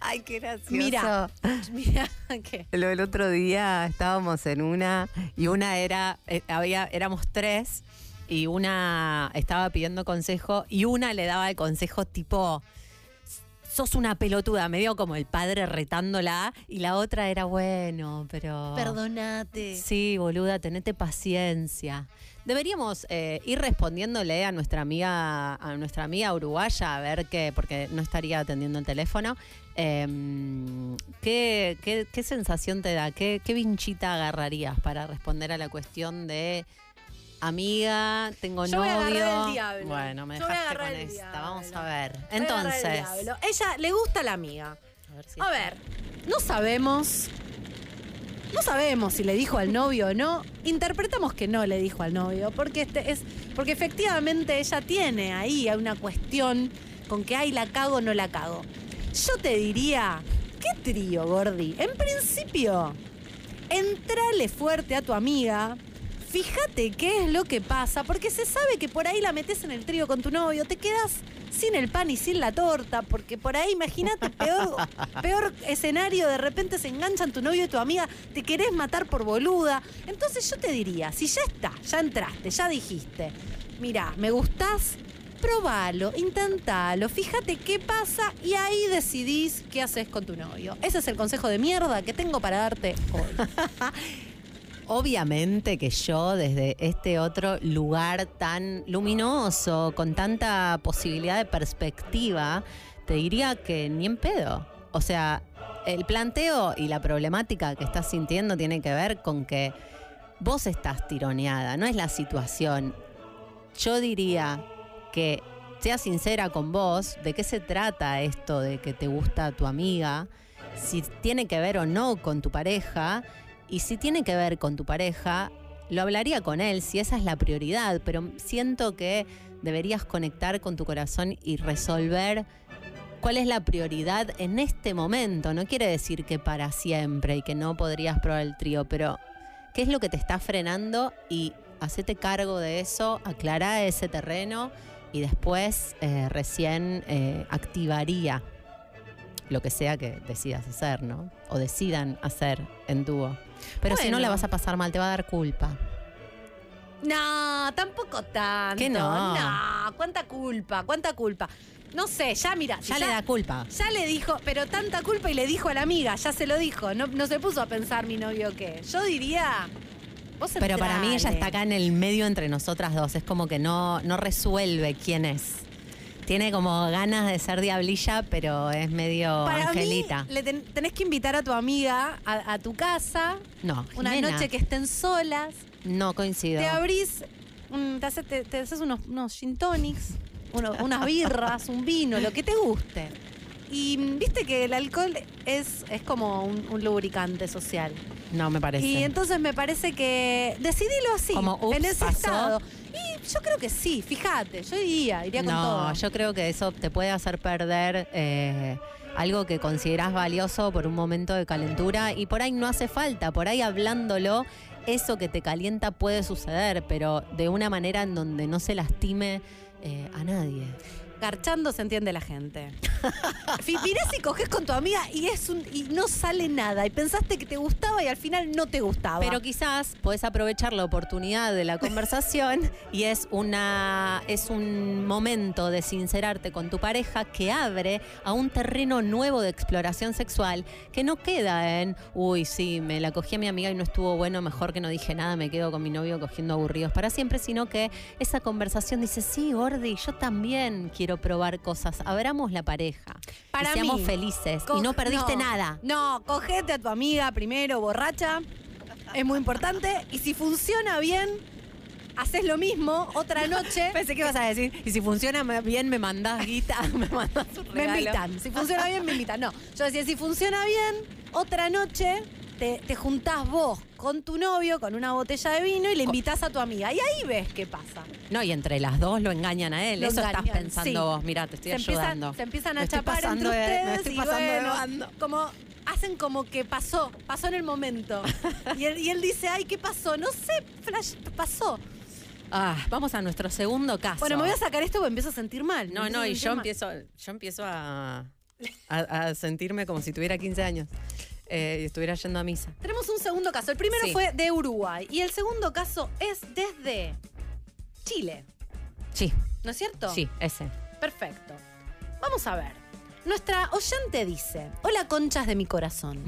Ay, qué gracioso. Mira. mira, ¿qué? Lo del otro día estábamos en una y una era, eh, había, éramos tres y una estaba pidiendo consejo y una le daba el consejo tipo, sos una pelotuda, medio como el padre retándola y la otra era bueno, pero... Perdonate. Sí, boluda, tenete paciencia. Deberíamos eh, ir respondiéndole a nuestra amiga, a nuestra amiga uruguaya, a ver qué, porque no estaría atendiendo el teléfono. em, ¿qué, qué, qué sensación te da? ¿Qué, ¿Qué vinchita agarrarías para responder a la cuestión de amiga, tengo Yo voy a novio? agarrar el diablo. Bueno, me Yo voy a dejaste agarrar con el esta. diablo. Vamos a ver. Voy a agarrar el Entonces, diablo. Ella le gusta la amiga. a ver si A está- ver, no sabemos. No sabemos si le dijo al novio o no. Interpretamos que no le dijo al novio, porque este es, porque efectivamente ella tiene ahí una cuestión con que ay la cago o no la cago. Yo te diría, ¿qué trío, Gordi? En principio, entrale fuerte a tu amiga. Fíjate qué es lo que pasa, porque se sabe que por ahí la metes en el trío con tu novio, te quedas sin el pan y sin la torta, porque por ahí, imagínate, peor, peor escenario, de repente se enganchan tu novio y tu amiga, te querés matar por boluda. Entonces yo te diría, si ya está, ya entraste, ya dijiste, mira, me gustás, probalo, intentalo, fíjate qué pasa y ahí decidís qué haces con tu novio. Ese es el consejo de mierda que tengo para darte hoy. Obviamente que yo desde este otro lugar tan luminoso, con tanta posibilidad de perspectiva, te diría que ni en pedo. O sea, el planteo y la problemática que estás sintiendo tiene que ver con que vos estás tironeada, no es la situación. Yo diría que seas sincera con vos, de qué se trata esto de que te gusta tu amiga, si tiene que ver o no con tu pareja, y si tiene que ver con tu pareja, lo hablaría con él si esa es la prioridad, pero siento que deberías conectar con tu corazón y resolver cuál es la prioridad en este momento. No quiere decir que para siempre y que no podrías probar el trío, pero qué es lo que te está frenando y hacete cargo de eso, aclará ese terreno y después eh, recién eh, activaría lo que sea que decidas hacer, ¿no? O decidan hacer en dúo. Pero si no la vas a pasar mal, te va a dar culpa. No, tampoco tanto. ¿Qué no? No, cuánta culpa, cuánta culpa. No sé, ya mira. Ya, le da culpa. Ya le dijo, pero tanta culpa y le dijo a la amiga, ya se lo dijo. No, no se puso a pensar mi novio qué. Yo diría. Vos Pero para mí ella está acá en el medio entre nosotras dos. Es como que no, no resuelve quién es. Tiene como ganas de ser diablilla, pero es medio Para angelita. mí, le ten- tenés que invitar a tu amiga a, a tu casa No, una Jimena, noche que estén solas. no coincido. Te abrís, un- te, haces, te- te haces unos, unos gin tonics, uno- unas birras, un vino, lo que te guste. Y mm, viste que el alcohol es, es como un, un lubricante social. No me parece. Y entonces me parece que decidilo así, Como, ups, en ese pasó. estado. Y yo creo que sí, fíjate, yo iría, iría con no, todo. yo creo que eso te puede hacer perder eh, algo que considerás valioso por un momento de calentura y por ahí no hace falta, por ahí hablándolo, eso que te calienta puede suceder, pero de una manera en donde no se lastime eh, a nadie. Garchando se entiende la gente. Fi- Mirá si coges con tu amiga y es y no sale nada. Y pensaste que te gustaba y al final no te gustaba. Pero quizás podés aprovechar la oportunidad de la conversación y es una es un momento de sincerarte con tu pareja que abre a un terreno nuevo de exploración sexual que no queda en uy sí me la cogí a mi amiga y no estuvo bueno mejor que no dije nada me quedo con mi novio cogiendo aburridos para siempre sino que esa conversación dice sí Gordi yo también quiero probar cosas abramos la pareja Para y seamos mí, felices y no perdiste no, nada No, cogete a tu amiga primero, borracha. Es muy importante. Y si funciona bien, haces lo mismo otra noche. Pensé que ibas a decir, y si funciona bien, me mandás guita, me mandás un Me invitan. Si funciona bien, me invitan. No, yo decía, si funciona bien, otra noche te, te juntás vos con tu novio con una botella de vino y le invitás a tu amiga. Y ahí ves qué pasa. No, y entre las dos lo engañan a él. Lo Eso engañan, estás pensando sí. vos. Mira, te estoy se empiezan, ayudando. se empiezan Me a estoy chapar entre de- me ustedes y bueno, como hacen como que pasó, pasó en el momento. Y él, y él dice, ay, ¿qué pasó? No sé, flash, pasó. Ah, vamos a nuestro segundo caso. Bueno, me voy a sacar esto porque empiezo a sentir mal. No, Me no, y yo empiezo, yo empiezo a, a, a sentirme como si tuviera 15 años eh, y estuviera yendo a misa. Tenemos un segundo caso. El primero Sí. fue de Uruguay y el segundo caso es desde Chile. Sí, ¿No es cierto? sí, ese. Perfecto. Vamos a ver. Nuestra oyente dice, hola conchas de mi corazón.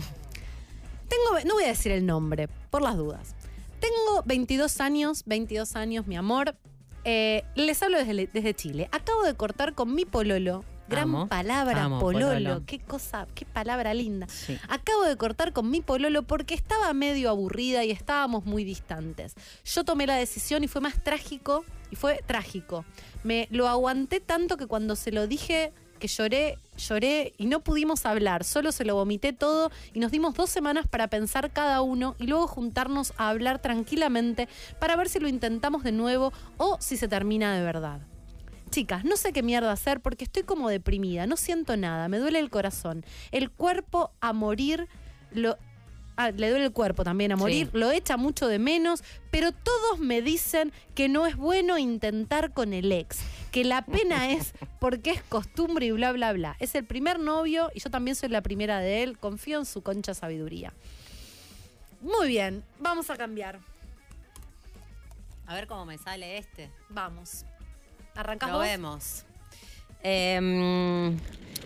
Tengo, no voy a decir el nombre, por las dudas. Tengo 22 años, 22 años, mi amor. Eh, les hablo desde, desde Chile. Acabo de cortar con mi pololo. Gran Amo, palabra, amo, pololo. pololo. Qué cosa, qué palabra linda. Sí. Acabo de cortar con mi pololo porque estaba medio aburrida y estábamos muy distantes. Yo tomé la decisión y fue más trágico, y fue trágico. Me lo aguanté tanto que cuando se lo dije que lloré, lloré y no pudimos hablar, solo se lo vomité todo y nos dimos dos semanas para pensar cada uno y luego juntarnos a hablar tranquilamente para ver si lo intentamos de nuevo o si se termina de verdad. Chicas, no sé qué mierda hacer porque estoy como deprimida, no siento nada, me duele el corazón. El cuerpo a morir lo ah, le duele el cuerpo también a morir, Sí. lo echa mucho de menos, pero todos me dicen que no es bueno intentar con el ex, que la pena es porque es costumbre y bla, bla, bla. Es el primer novio y yo también soy la primera de él, confío en su concha sabiduría. Muy bien, vamos a cambiar. A ver cómo me sale este. Vamos. ¿Arrancás Lo vos? vemos. Em,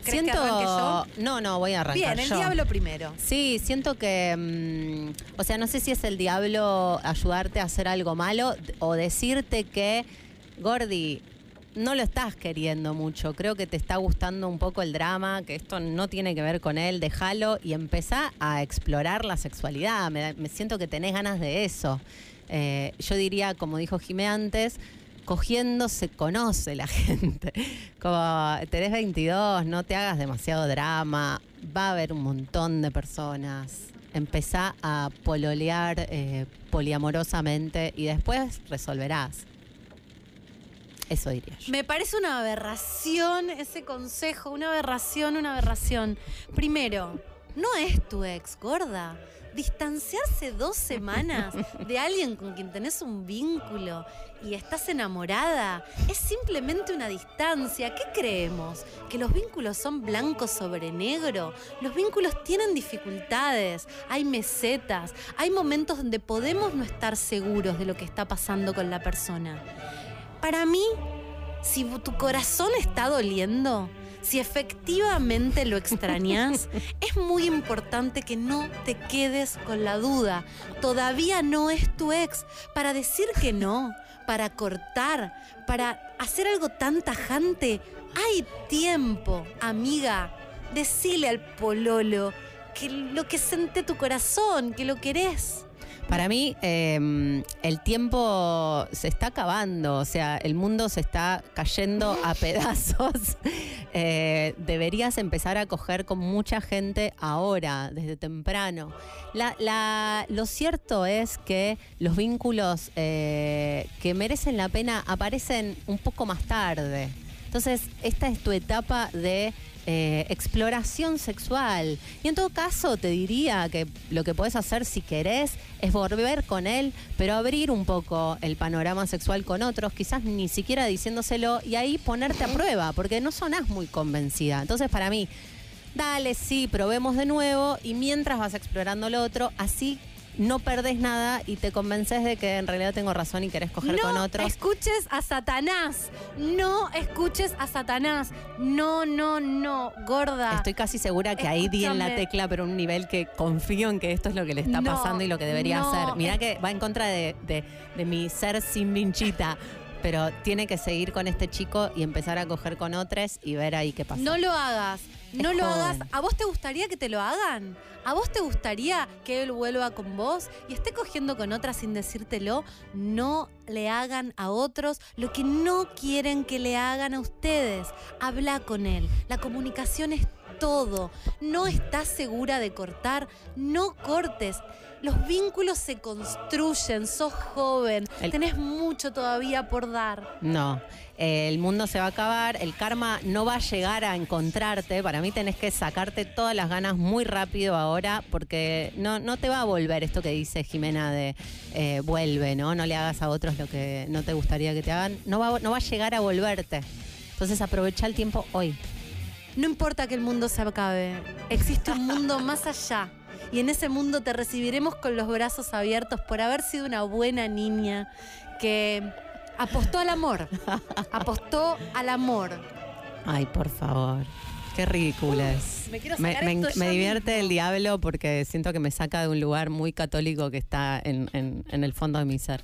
que siento. arranque yo? No, no, voy a arrancar. Bien, el yo. diablo primero. Sí, siento que, mm, o sea, no sé si es el diablo ayudarte a hacer algo malo o decirte que, Gordi, no lo estás queriendo mucho, creo que te está gustando un poco el drama, que esto no tiene que ver con él, déjalo y empezá a explorar la sexualidad, me, da- me siento que tenés ganas de eso. Eh, yo diría, como dijo Jimé antes, cogiendo se conoce la gente. Como tenés 22, no te hagas demasiado drama, va a haber un montón de personas. Empezá a pololear eh, poliamorosamente y después resolverás. Eso diría yo. Me parece una aberración ese consejo, una aberración, una aberración. Primero, no es tu ex, gorda. Distanciarse dos semanas de alguien con quien tenés un vínculo y estás enamorada es simplemente una distancia. ¿Qué creemos? ¿Que los vínculos son blancos sobre negro? Los vínculos tienen dificultades, hay mesetas, hay momentos donde podemos no estar seguros de lo que está pasando con la persona. Para mí, si tu corazón está doliendo, si efectivamente lo extrañas, es muy importante que no te quedes con la duda. Todavía no es tu ex. Para decir que no, para cortar, para hacer algo tan tajante, hay tiempo, amiga. Decile al pololo que lo que siente tu corazón, que lo querés. Para mí, eh, el tiempo se está acabando, o sea, el mundo se está cayendo a pedazos. Eh, deberías empezar a coger con mucha gente ahora, desde temprano. La- la- lo cierto es que los vínculos eh, que merecen la pena aparecen un poco más tarde. Entonces, esta es tu etapa de eh, exploración sexual. Y en todo caso, te diría que lo que puedes hacer si querés es volver con él, pero abrir un poco el panorama sexual con otros, quizás ni siquiera diciéndoselo, y ahí ponerte a prueba, porque no sonás muy convencida. Entonces, para mí, dale, sí, probemos de nuevo, y mientras vas explorando lo otro, así no perdés nada y te convences de que en realidad tengo razón y querés coger no con otros. escuches a Satanás. No escuches a Satanás. No, no, no, gorda. Estoy casi segura que ahí di en la Escúchame. tecla, pero un nivel que confío en que esto es lo que le está No, pasando y lo que debería no, hacer. Mirá que va en contra de, de- de mi ser sin vinchita, pero tiene que seguir con este chico y empezar a coger con otros y ver ahí qué pasa. No lo hagas. No Es lo joven. hagas. ¿A vos te gustaría que te lo hagan? ¿A vos te gustaría que él vuelva con vos y esté cogiendo con otra sin decírtelo? No le hagan a otros lo que no quieren que le hagan a ustedes. Habla con él. La comunicación es todo. No estás segura de cortar, no cortes. Los vínculos se construyen, sos joven, El- tenés mucho todavía por dar. No, eh, el mundo se va a acabar, el karma no va a llegar a encontrarte. Para mí tenés que sacarte todas las ganas muy rápido ahora porque no, no te va a volver esto que dice Jimena de eh, vuelve, ¿no? No le hagas a otros lo que no te gustaría que te hagan. No va, no va a llegar a volverte. Entonces aprovecha el tiempo hoy. No importa que el mundo se acabe, existe un mundo más allá. Y en ese mundo te recibiremos con los brazos abiertos por haber sido una buena niña que apostó al amor. Apostó al amor. Ay, por favor. Qué ridícula es. me quiero Me, sacar me- esto me ya divierte mismo. el diablo porque siento que me saca de un lugar muy católico que está en, en- en el fondo de mi ser.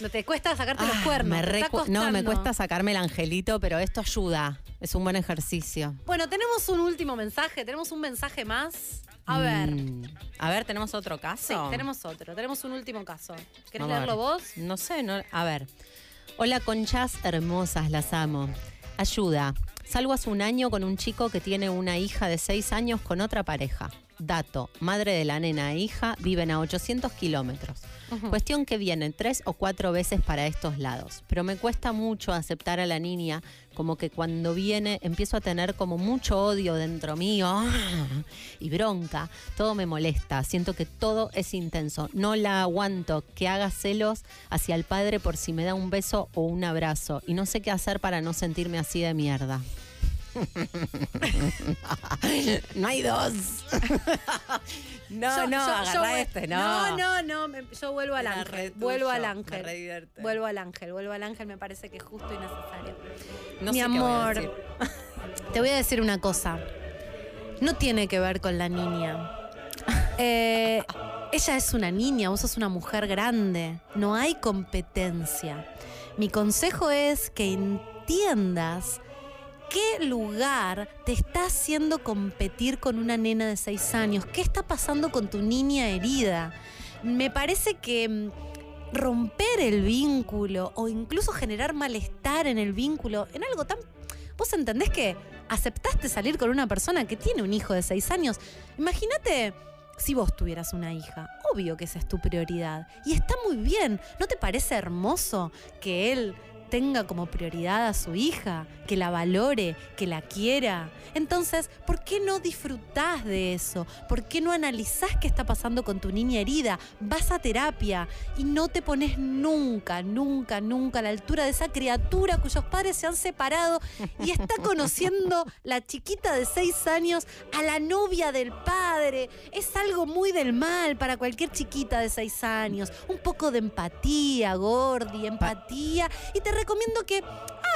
No te cuesta sacarte los Ah, cuernos. me está no, me cuesta sacarme el angelito, pero esto ayuda. Es un buen ejercicio. Bueno, tenemos un último mensaje. Tenemos un mensaje más. A ver. Mm. A ver, ¿tenemos otro caso? Sí, tenemos otro. Tenemos un último caso. ¿Querés leerlo vos? No sé, no, a ver. Hola, conchas hermosas, las amo. Ayuda. Salgo hace un año con un chico que tiene una hija de seis años con otra pareja. Dato, madre de la nena e hija viven a 800 kilómetros. Cuestión que vienen tres o cuatro veces para estos lados. Pero me cuesta mucho aceptar a la niña, como que cuando viene empiezo a tener como mucho odio dentro mío ¡ah! y bronca. Todo me molesta, siento que todo es intenso. No la aguanto que haga celos hacia el padre por si me da un beso o un abrazo. Y no sé qué hacer para no sentirme así de mierda. no hay dos. no, no, vuel- este, no. No, no, no, yo vuelvo al ángel. Vuelvo al ángel. Vuelvo al ángel, vuelvo al ángel, me parece que es justo y necesario. No Mi sé qué voy a amor, decir. te voy a decir una cosa. No tiene que ver con la niña. Eh, ella es una niña, vos sos una mujer grande. No hay competencia. Mi consejo es que entiendas qué lugar te está haciendo competir con una nena de seis años. ¿Qué está pasando con tu niña herida? Me parece que mm, romper el vínculo o incluso generar malestar en el vínculo, en algo tan... ¿Vos entendés que aceptaste salir con una persona que tiene un hijo de seis años? Imagínate si vos tuvieras una hija. Obvio que esa es tu prioridad. Y está muy bien. ¿No te parece hermoso que él tenga como prioridad a su hija, que la valore, que la quiera. Entonces, ¿por qué no disfrutás de eso? ¿Por qué no analizás qué está pasando con tu niña herida? Vas a terapia y no te pones nunca, nunca, nunca a la altura de esa criatura cuyos padres se han separado y está conociendo la chiquita de seis años a la novia del padre. Es algo muy del mal para cualquier chiquita de seis años. Un poco de empatía, Gordi, empatía. Y te recomiendo que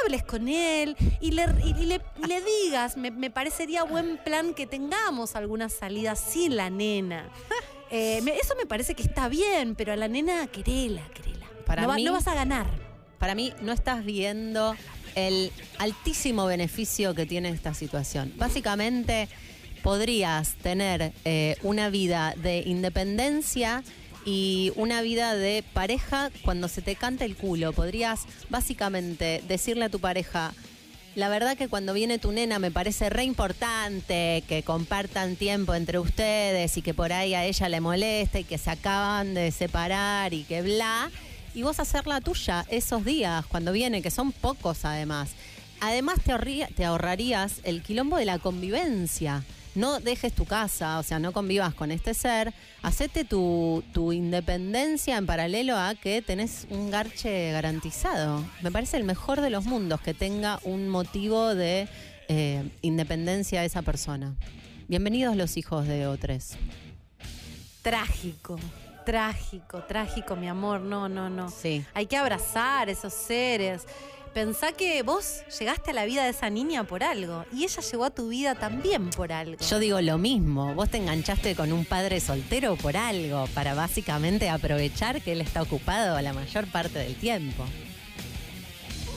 hables con él y le, y le, y le digas, me, me parecería buen plan que tengamos alguna salida sin la nena. Eh, me- eso me parece que está bien, pero a la nena querela, querela. Para no, va- mí- no vas a ganar. Para mí no estás viendo el altísimo beneficio que tiene esta situación. Básicamente podrías tener eh, una vida de independencia y una vida de pareja cuando se te canta el culo. Podrías básicamente decirle a tu pareja, la verdad que cuando viene tu nena me parece re importante que compartan tiempo entre ustedes y que por ahí a ella le molesta y que se acaban de separar y que bla. Y vos hacer la tuya esos días cuando viene, que son pocos además. Además te ahorrarías el quilombo de la convivencia. No dejes tu casa, o sea, no convivas con este ser. Hacete tu, tu independencia en paralelo a que tenés un garche garantizado. Me parece el mejor de los mundos que tenga un motivo de eh, independencia esa persona. Bienvenidos los hijos de O3. Trágico, trágico, trágico, mi amor. No, no, no. Sí. Hay que abrazar esos seres. Pensá que vos llegaste a la vida de esa niña por algo y ella llegó a tu vida también por algo. Yo digo lo mismo, vos te enganchaste con un padre soltero por algo, para básicamente aprovechar que él está ocupado la mayor parte del tiempo.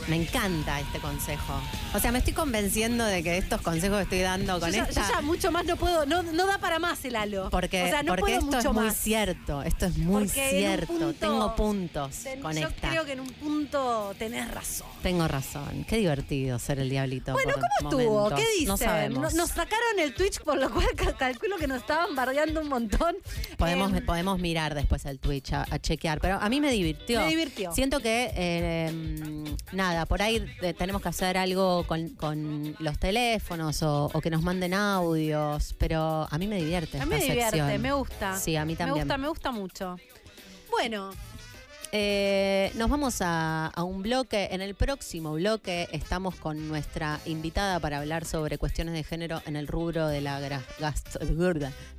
Me encanta este consejo. O sea, me estoy convenciendo de que estos consejos que estoy dando con yo, ya, yo ya mucho más no puedo, no, no da para más el halo. Porque, o sea, no porque puedo esto mucho es muy más. cierto, esto es muy Porque cierto. punto- Tengo puntos Ten- con yo esta. creo que en un punto tenés razón. Tengo razón. Qué divertido ser el diablito. Bueno, ¿cómo estuvo? ¿Qué dicen? No sabemos. nos sacaron el Twitch, por lo cual ca- calculo que nos estaban bardeando un montón. Podemos, Em, podemos mirar después el Twitch a, a chequear, pero a mí me divirtió. Me divirtió. Siento que, eh, mm, nada, por ahí eh, tenemos que hacer algo con, con los teléfonos o, o que nos manden audios, pero a mí me divierte. a mí me divierte, sección. me gusta. Sí, a mí Me también. gusta, me gusta mucho. Bueno, Eh, nos vamos a, a un bloque. En el próximo bloque estamos con nuestra invitada para hablar sobre cuestiones de género en el rubro de la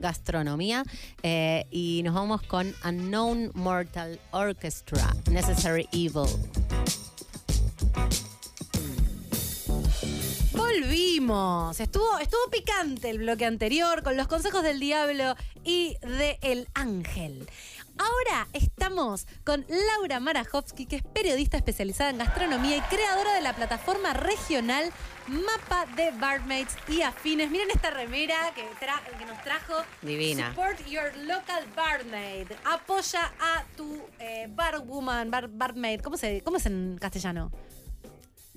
gastronomía. Eh, y nos vamos con Unknown Mortal Orchestra, Necessary Evil. Volvimos. Estuvo, estuvo picante el bloque anterior con los consejos del diablo y de El Ángel. Ahora estamos con Laura Marajowski, que es periodista especializada en gastronomía y creadora de la plataforma regional Mapa de Barmaids y Afines. Miren esta remera que, tra- que nos trajo. Divina. Support your local barmaid. Apoya a tu eh, barwoman, bar, barmaid. ¿Cómo, se, ¿Cómo es en castellano?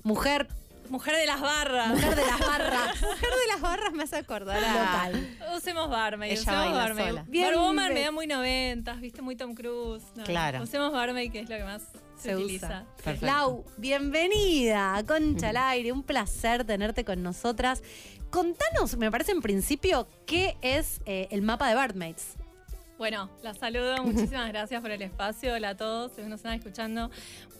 Mujer, Mujer de las barras. mujer de las barras. Mujer de las barras me hace acordar a- local. Usemos barmaid. Ella usemos baila barmaid. sola. Bien, Barwoman ve- me da muy noventas, viste, muy Tom Cruise. No, Claro. Usemos barmaid, que es lo que más se, Se utiliza. usa. Sí. Perfecto. Lau, bienvenida a Concha al Aire. Un placer tenerte con nosotras. Contanos, me parece en principio, qué es eh, el mapa de Barmaids. Bueno, la saludo. Muchísimas gracias por el espacio. Hola a todos que nos están escuchando.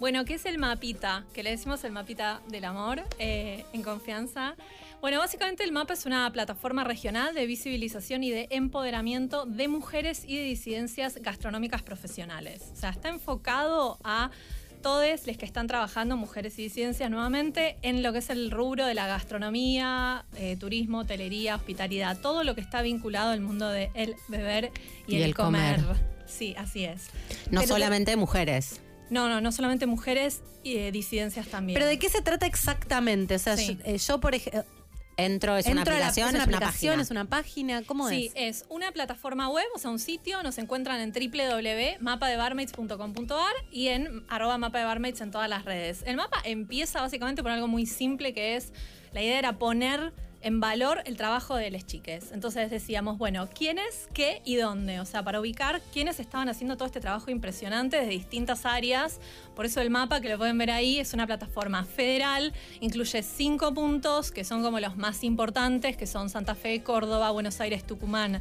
Bueno, ¿qué es el mapita? Que le decimos el mapita del amor eh, en confianza. Bueno, básicamente el mapa es una plataforma regional de visibilización y de empoderamiento de mujeres y de disidencias gastronómicas profesionales. O sea, está enfocado a todos los que están trabajando, mujeres y disidencias nuevamente, en lo que es el rubro de la gastronomía, eh, turismo, hotelería, hospitalidad, todo lo que está vinculado al mundo del el beber y, Y el, el comer. comer. Sí, así es. No Pero- solamente mujeres. No, no, no solamente mujeres y eh, disidencias también. Pero ¿de qué se trata exactamente? O sea, Sí. yo, eh, yo, por ejemplo, Entro, es una la- aplicación, es una es una aplicación, página. es una página, ¿cómo Sí, es? es una plataforma web, o sea, un sitio. Nos encuentran en www.mapadebarmaids.com.ar y en arroba mapa de barmaids en todas las redes. El mapa empieza básicamente por algo muy simple que es, la idea era poner en valor el trabajo de las chiques. Entonces decíamos, bueno, ¿quiénes, qué y dónde? O sea, para ubicar quiénes estaban haciendo todo este trabajo impresionante desde distintas áreas. Por eso el mapa, que lo pueden ver ahí, es una plataforma federal, incluye cinco puntos que son como los más importantes, que son Santa Fe, Córdoba, Buenos Aires, Tucumán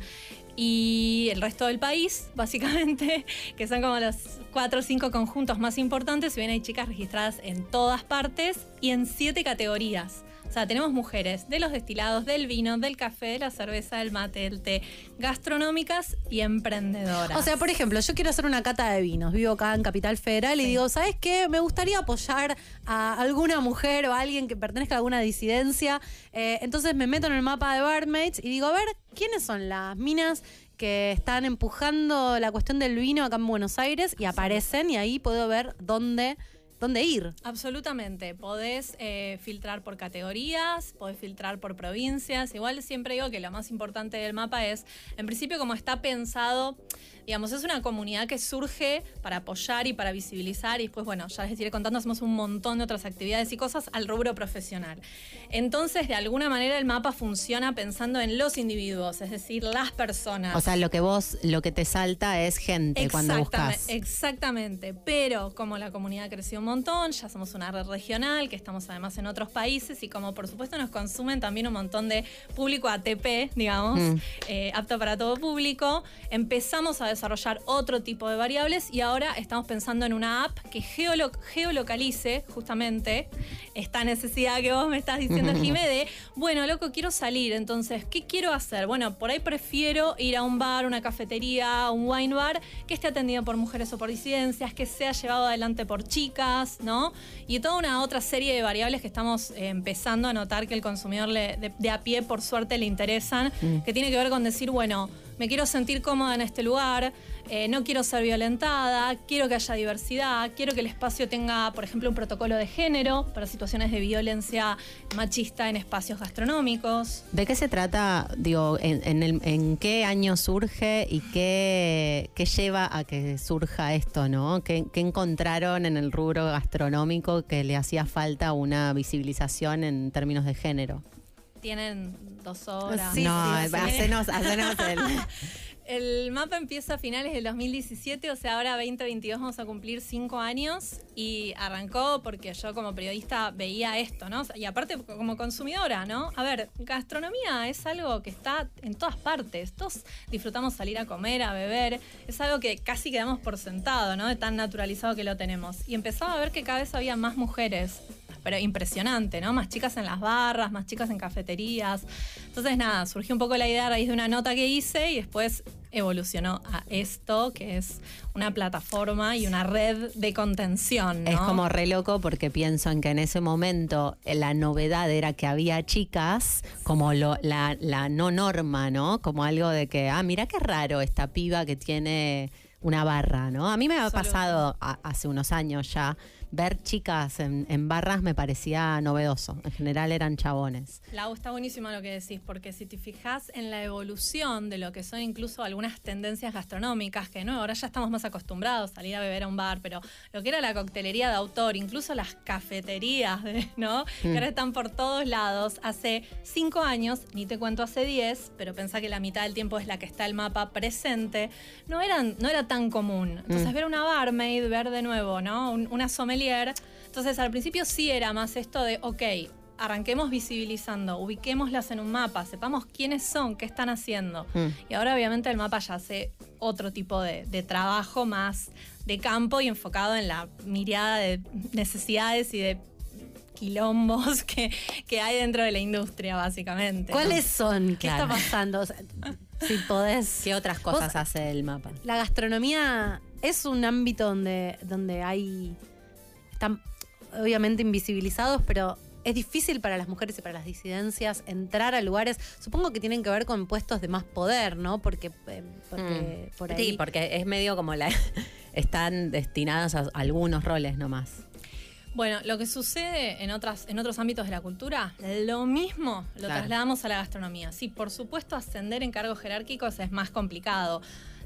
y el resto del país, básicamente, que son como los cuatro o cinco conjuntos más importantes. Si bien hay chicas registradas en todas partes y en siete categorías. O sea, tenemos mujeres de los destilados, del vino, del café, de la cerveza, del mate, del té, gastronómicas y emprendedoras. O sea, por ejemplo, yo quiero hacer una cata de vinos, vivo acá en Capital Federal y digo, ¿sabes qué? Me gustaría apoyar a alguna mujer o a alguien que pertenezca a alguna disidencia. Eh, entonces me meto en el mapa de Barmaids y digo, a ver, ¿quiénes son las minas que están empujando la cuestión del vino acá en Buenos Aires? Y aparecen y ahí puedo ver dónde, dónde ir. Absolutamente. Podés eh, filtrar por categorías, podés filtrar por provincias. Igual siempre digo que lo más importante del mapa es, en principio, como está pensado, digamos, es una comunidad que surge para apoyar y para visibilizar. Y después, bueno, ya les iré contando, hacemos un montón de otras actividades y cosas al rubro profesional. Entonces, de alguna manera, el mapa funciona pensando en los individuos, es decir, las personas. O sea, lo que vos, lo que te salta es gente cuando buscas. Exactamente, pero como la comunidad creció un montón, ya somos una red regional, que estamos además en otros países y como por supuesto nos consumen también un montón de público ATP, digamos, Mm. eh, apto para todo público, empezamos a desarrollar otro tipo de variables y ahora estamos pensando en una app que geolo- geolocalice justamente esta necesidad que vos me estás diciendo, Jimé, de, bueno, loco, quiero salir, entonces, ¿qué quiero hacer? Bueno, por ahí prefiero ir a un bar, una cafetería, un wine bar, que esté atendido por mujeres o por disidencias, que sea llevado adelante por chicas, ¿no? Y toda una otra serie de variables que estamos eh, empezando a notar que el consumidor le- de, de a pie, por suerte, le interesan, que tiene que ver con decir, bueno, me quiero sentir cómoda en este lugar, eh, no quiero ser violentada, quiero que haya diversidad, quiero que el espacio tenga, por ejemplo, un protocolo de género para situaciones de violencia machista en espacios gastronómicos. ¿De qué se trata? Digo, en, qué año surge y qué, lleva a que surja esto, ¿no? ¿Qué, qué encontraron en el rubro gastronómico que le hacía falta una visibilización en términos de género? Tienen dos horas. Sí, no, sí, hacenos, hacenos el. El mapa empieza a finales del 2017, o sea, ahora 2022 vamos a cumplir cinco años y arrancó porque yo como periodista veía esto, ¿no? Y aparte como consumidora, ¿no? A ver, gastronomía es algo que está en todas partes. Todos disfrutamos salir a comer, a beber. Es algo que casi quedamos por sentado, ¿no? De tan naturalizado que lo tenemos. Y empezaba a ver que cada vez había más mujeres pero impresionante, ¿no? Más chicas en las barras, más chicas en cafeterías. Entonces, nada, surgió un poco la idea a raíz de una nota que hice y después evolucionó a esto, que es una plataforma y una red de contención, ¿no? Es como re loco porque pienso en que en ese momento eh, la novedad era que había chicas como lo- la, la no norma, ¿no? Como algo de que, ah, mira qué raro esta piba que tiene una barra, ¿no? A mí me ha pasado a- hace unos años ya ver chicas en, en barras me parecía novedoso. En general eran chabones. Lau, está buenísimo lo que decís, porque si te fijas en la evolución de lo que son incluso algunas tendencias gastronómicas, que no, ahora ya estamos más acostumbrados a salir a beber a un bar, pero lo que era la coctelería de autor, incluso las cafeterías, de- ¿no? Que ahora están por todos lados. Hace cinco años, ni te cuento hace diez, pero pensá que la mitad del tiempo es la que está el mapa presente, no, eran, no era tan común. Entonces, ver una barmaid, ver de nuevo, ¿no? Un- una sommelier. Entonces, al principio sí era más esto de, ok, arranquemos visibilizando, ubiquémoslas en un mapa, sepamos quiénes son, qué están haciendo. Mm. Y ahora obviamente el mapa ya hace otro tipo de, de trabajo más de campo y enfocado en la mirada de necesidades y de quilombos que, que hay dentro de la industria, básicamente. ¿Cuáles son? ¿Qué Claro. está pasando? O sea, si podés. ¿Qué otras Vos- cosas hace el mapa? La gastronomía es un ámbito donde, donde hay. Están obviamente invisibilizados, pero es difícil para las mujeres y para las disidencias entrar a lugares. Supongo que tienen que ver con puestos de más poder, ¿no? Porque, eh, porque por ahí. Mm. Sí, porque es medio como la. Están destinadas a algunos roles nomás. Bueno, lo que sucede en, otras, en otros ámbitos de la cultura, lo mismo lo Claro. trasladamos a la gastronomía. Sí, por supuesto, ascender en cargos jerárquicos es más complicado.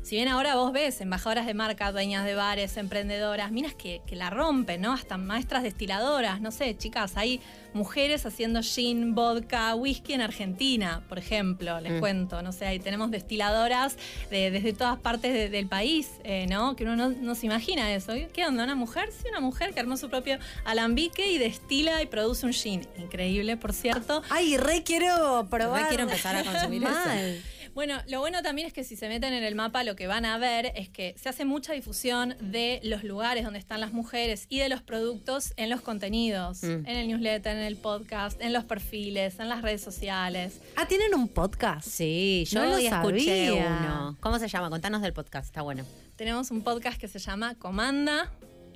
Si bien ahora vos ves embajadoras de marca, dueñas de bares, emprendedoras, minas que, que la rompen, ¿no? Hasta maestras destiladoras, no sé, chicas, hay mujeres haciendo gin, vodka, whisky en Argentina, por ejemplo, les Mm. cuento, no sé, ahí tenemos destiladoras de- desde todas partes de- del país, eh, ¿no? Que uno no, no se imagina eso. ¿Qué onda? ¿Una mujer? Sí, una mujer que armó su propio alambique y destila y produce un gin. Increíble, por cierto. Ay, re quiero probar. Re quiero empezar a consumir eso. Bueno, lo bueno también es que si se meten en el mapa lo que van a ver es que se hace mucha difusión de los lugares donde están las mujeres y de los productos en los contenidos, Mm. en el newsletter, en el podcast, en los perfiles, en las redes sociales. Ah, ¿tienen un podcast? Sí, yo No lo escuché sabía. uno. ¿Cómo se llama? Contanos del podcast, está bueno. Tenemos un podcast que se llama Comanda.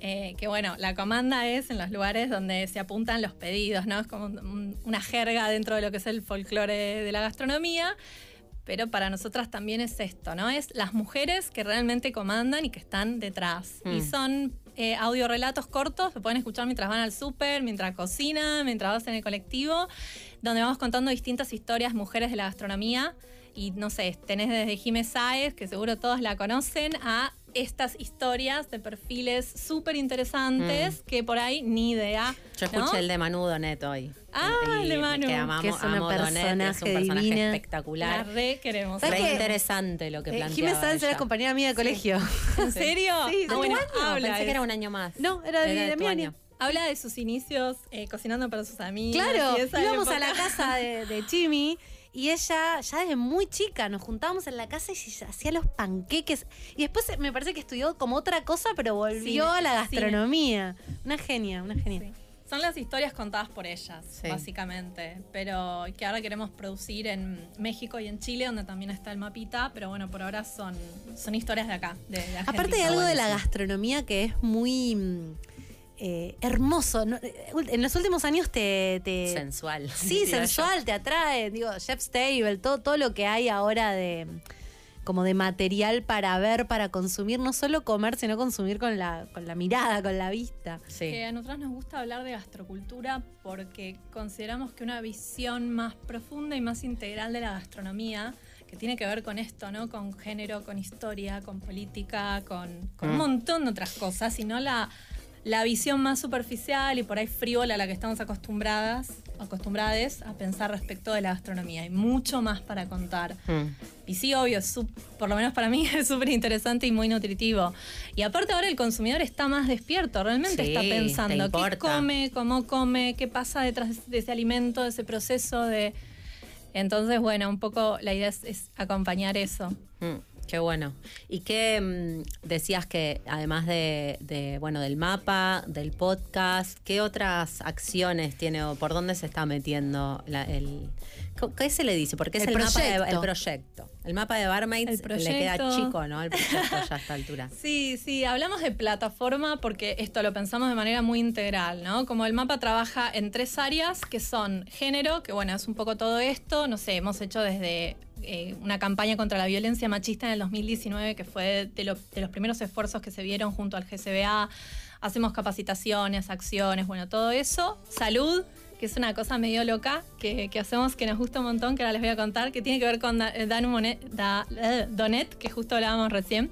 eh, que bueno, la comanda es en los lugares donde se apuntan los pedidos, ¿no? Es como un- un- una jerga dentro de lo que es el folclore de la gastronomía. Pero para nosotras también es esto, ¿no? Es las mujeres que realmente comandan y que están detrás. Y Mm. son eh, audiorelatos cortos, se pueden escuchar mientras van al súper, mientras cocinan, mientras vas en el colectivo, donde vamos contando distintas historias mujeres de la gastronomía. Y no sé, tenés desde Jimé Sáez, que seguro todos la conocen, a estas historias de perfiles súper interesantes que por ahí ni idea. Mm. Yo ¿no? escuché el de Manu Donet hoy. Ah, el de Manu. Que amamos, Que es una amo Donet, es un personaje divina. La espectacular. re queremos. ¿Sabes Re interesante lo que Eh, planteaba Jiménez Sáenz ella. era compañera mía de colegio. ¿En serio? Sí, Ah, ¿de bueno, No, habla pensé de que era un año más. No, era de- de mi año. Habla de sus inicios eh, cocinando para sus amigos. Claro, y esa íbamos época. a la casa de, de Chimi y ella ya desde muy chica nos juntábamos en la casa y hacía los panqueques. Y después me parece que estudió como otra cosa, pero volvió a la gastronomía. Una genia, una genia. Sí. Son las historias contadas por ellas, Sí. básicamente. Pero que ahora queremos producir en México y en Chile, donde también está el mapita. Pero bueno, por ahora son, son historias de acá. De, de Aparte hay Argentina. algo de la gastronomía que es muy mm, eh, hermoso. ¿no? En los últimos años te... te- Sensual. Sí, yo. sensual, te atrae. Digo, Chef's Table, todo, todo lo que hay ahora de como de material para ver, para consumir, no solo comer, sino consumir con la, con la mirada, con la vista. Sí. Que a nosotros nos gusta hablar de gastrocultura porque consideramos que una visión más profunda y más integral de la gastronomía, que tiene que ver con esto, ¿no? Con género, con historia, con política, con, con un Mm. montón de otras cosas, y no la, la visión más superficial y por ahí frívola a la que estamos acostumbradas, acostumbradas a pensar respecto de la gastronomía. Hay mucho más para contar. Mm. Y sí, obvio, es por lo menos para mí es súper interesante y muy nutritivo. Y aparte ahora el consumidor está más despierto, realmente Sí, está pensando qué come, cómo come, qué pasa detrás de ese alimento, de ese proceso de... Entonces, bueno, un poco la idea es, es acompañar eso. Mm, qué bueno. ¿Y qué mm, decías que además de, de, bueno del mapa, del podcast, qué otras acciones tiene o por dónde se está metiendo la- el ¿Qué se le dice? Porque es El el, mapa de, proyecto. el proyecto. El mapa de Barmaids le queda chico, ¿no? El proyecto ya a esta altura. Sí, sí, hablamos de plataforma porque esto lo pensamos de manera muy integral, ¿no? Como el mapa trabaja en tres áreas que son género, que bueno, es un poco todo esto, no sé, hemos hecho desde eh, una campaña contra la violencia machista en el 2019, que fue de, lo- de los primeros esfuerzos que se vieron junto al GCBA, hacemos capacitaciones, acciones, bueno, todo eso, salud que es una cosa medio loca que, que hacemos que nos gusta un montón, que ahora les voy a contar, que tiene que ver con eh, Monet- Da- eh, Donet, que justo hablábamos recién.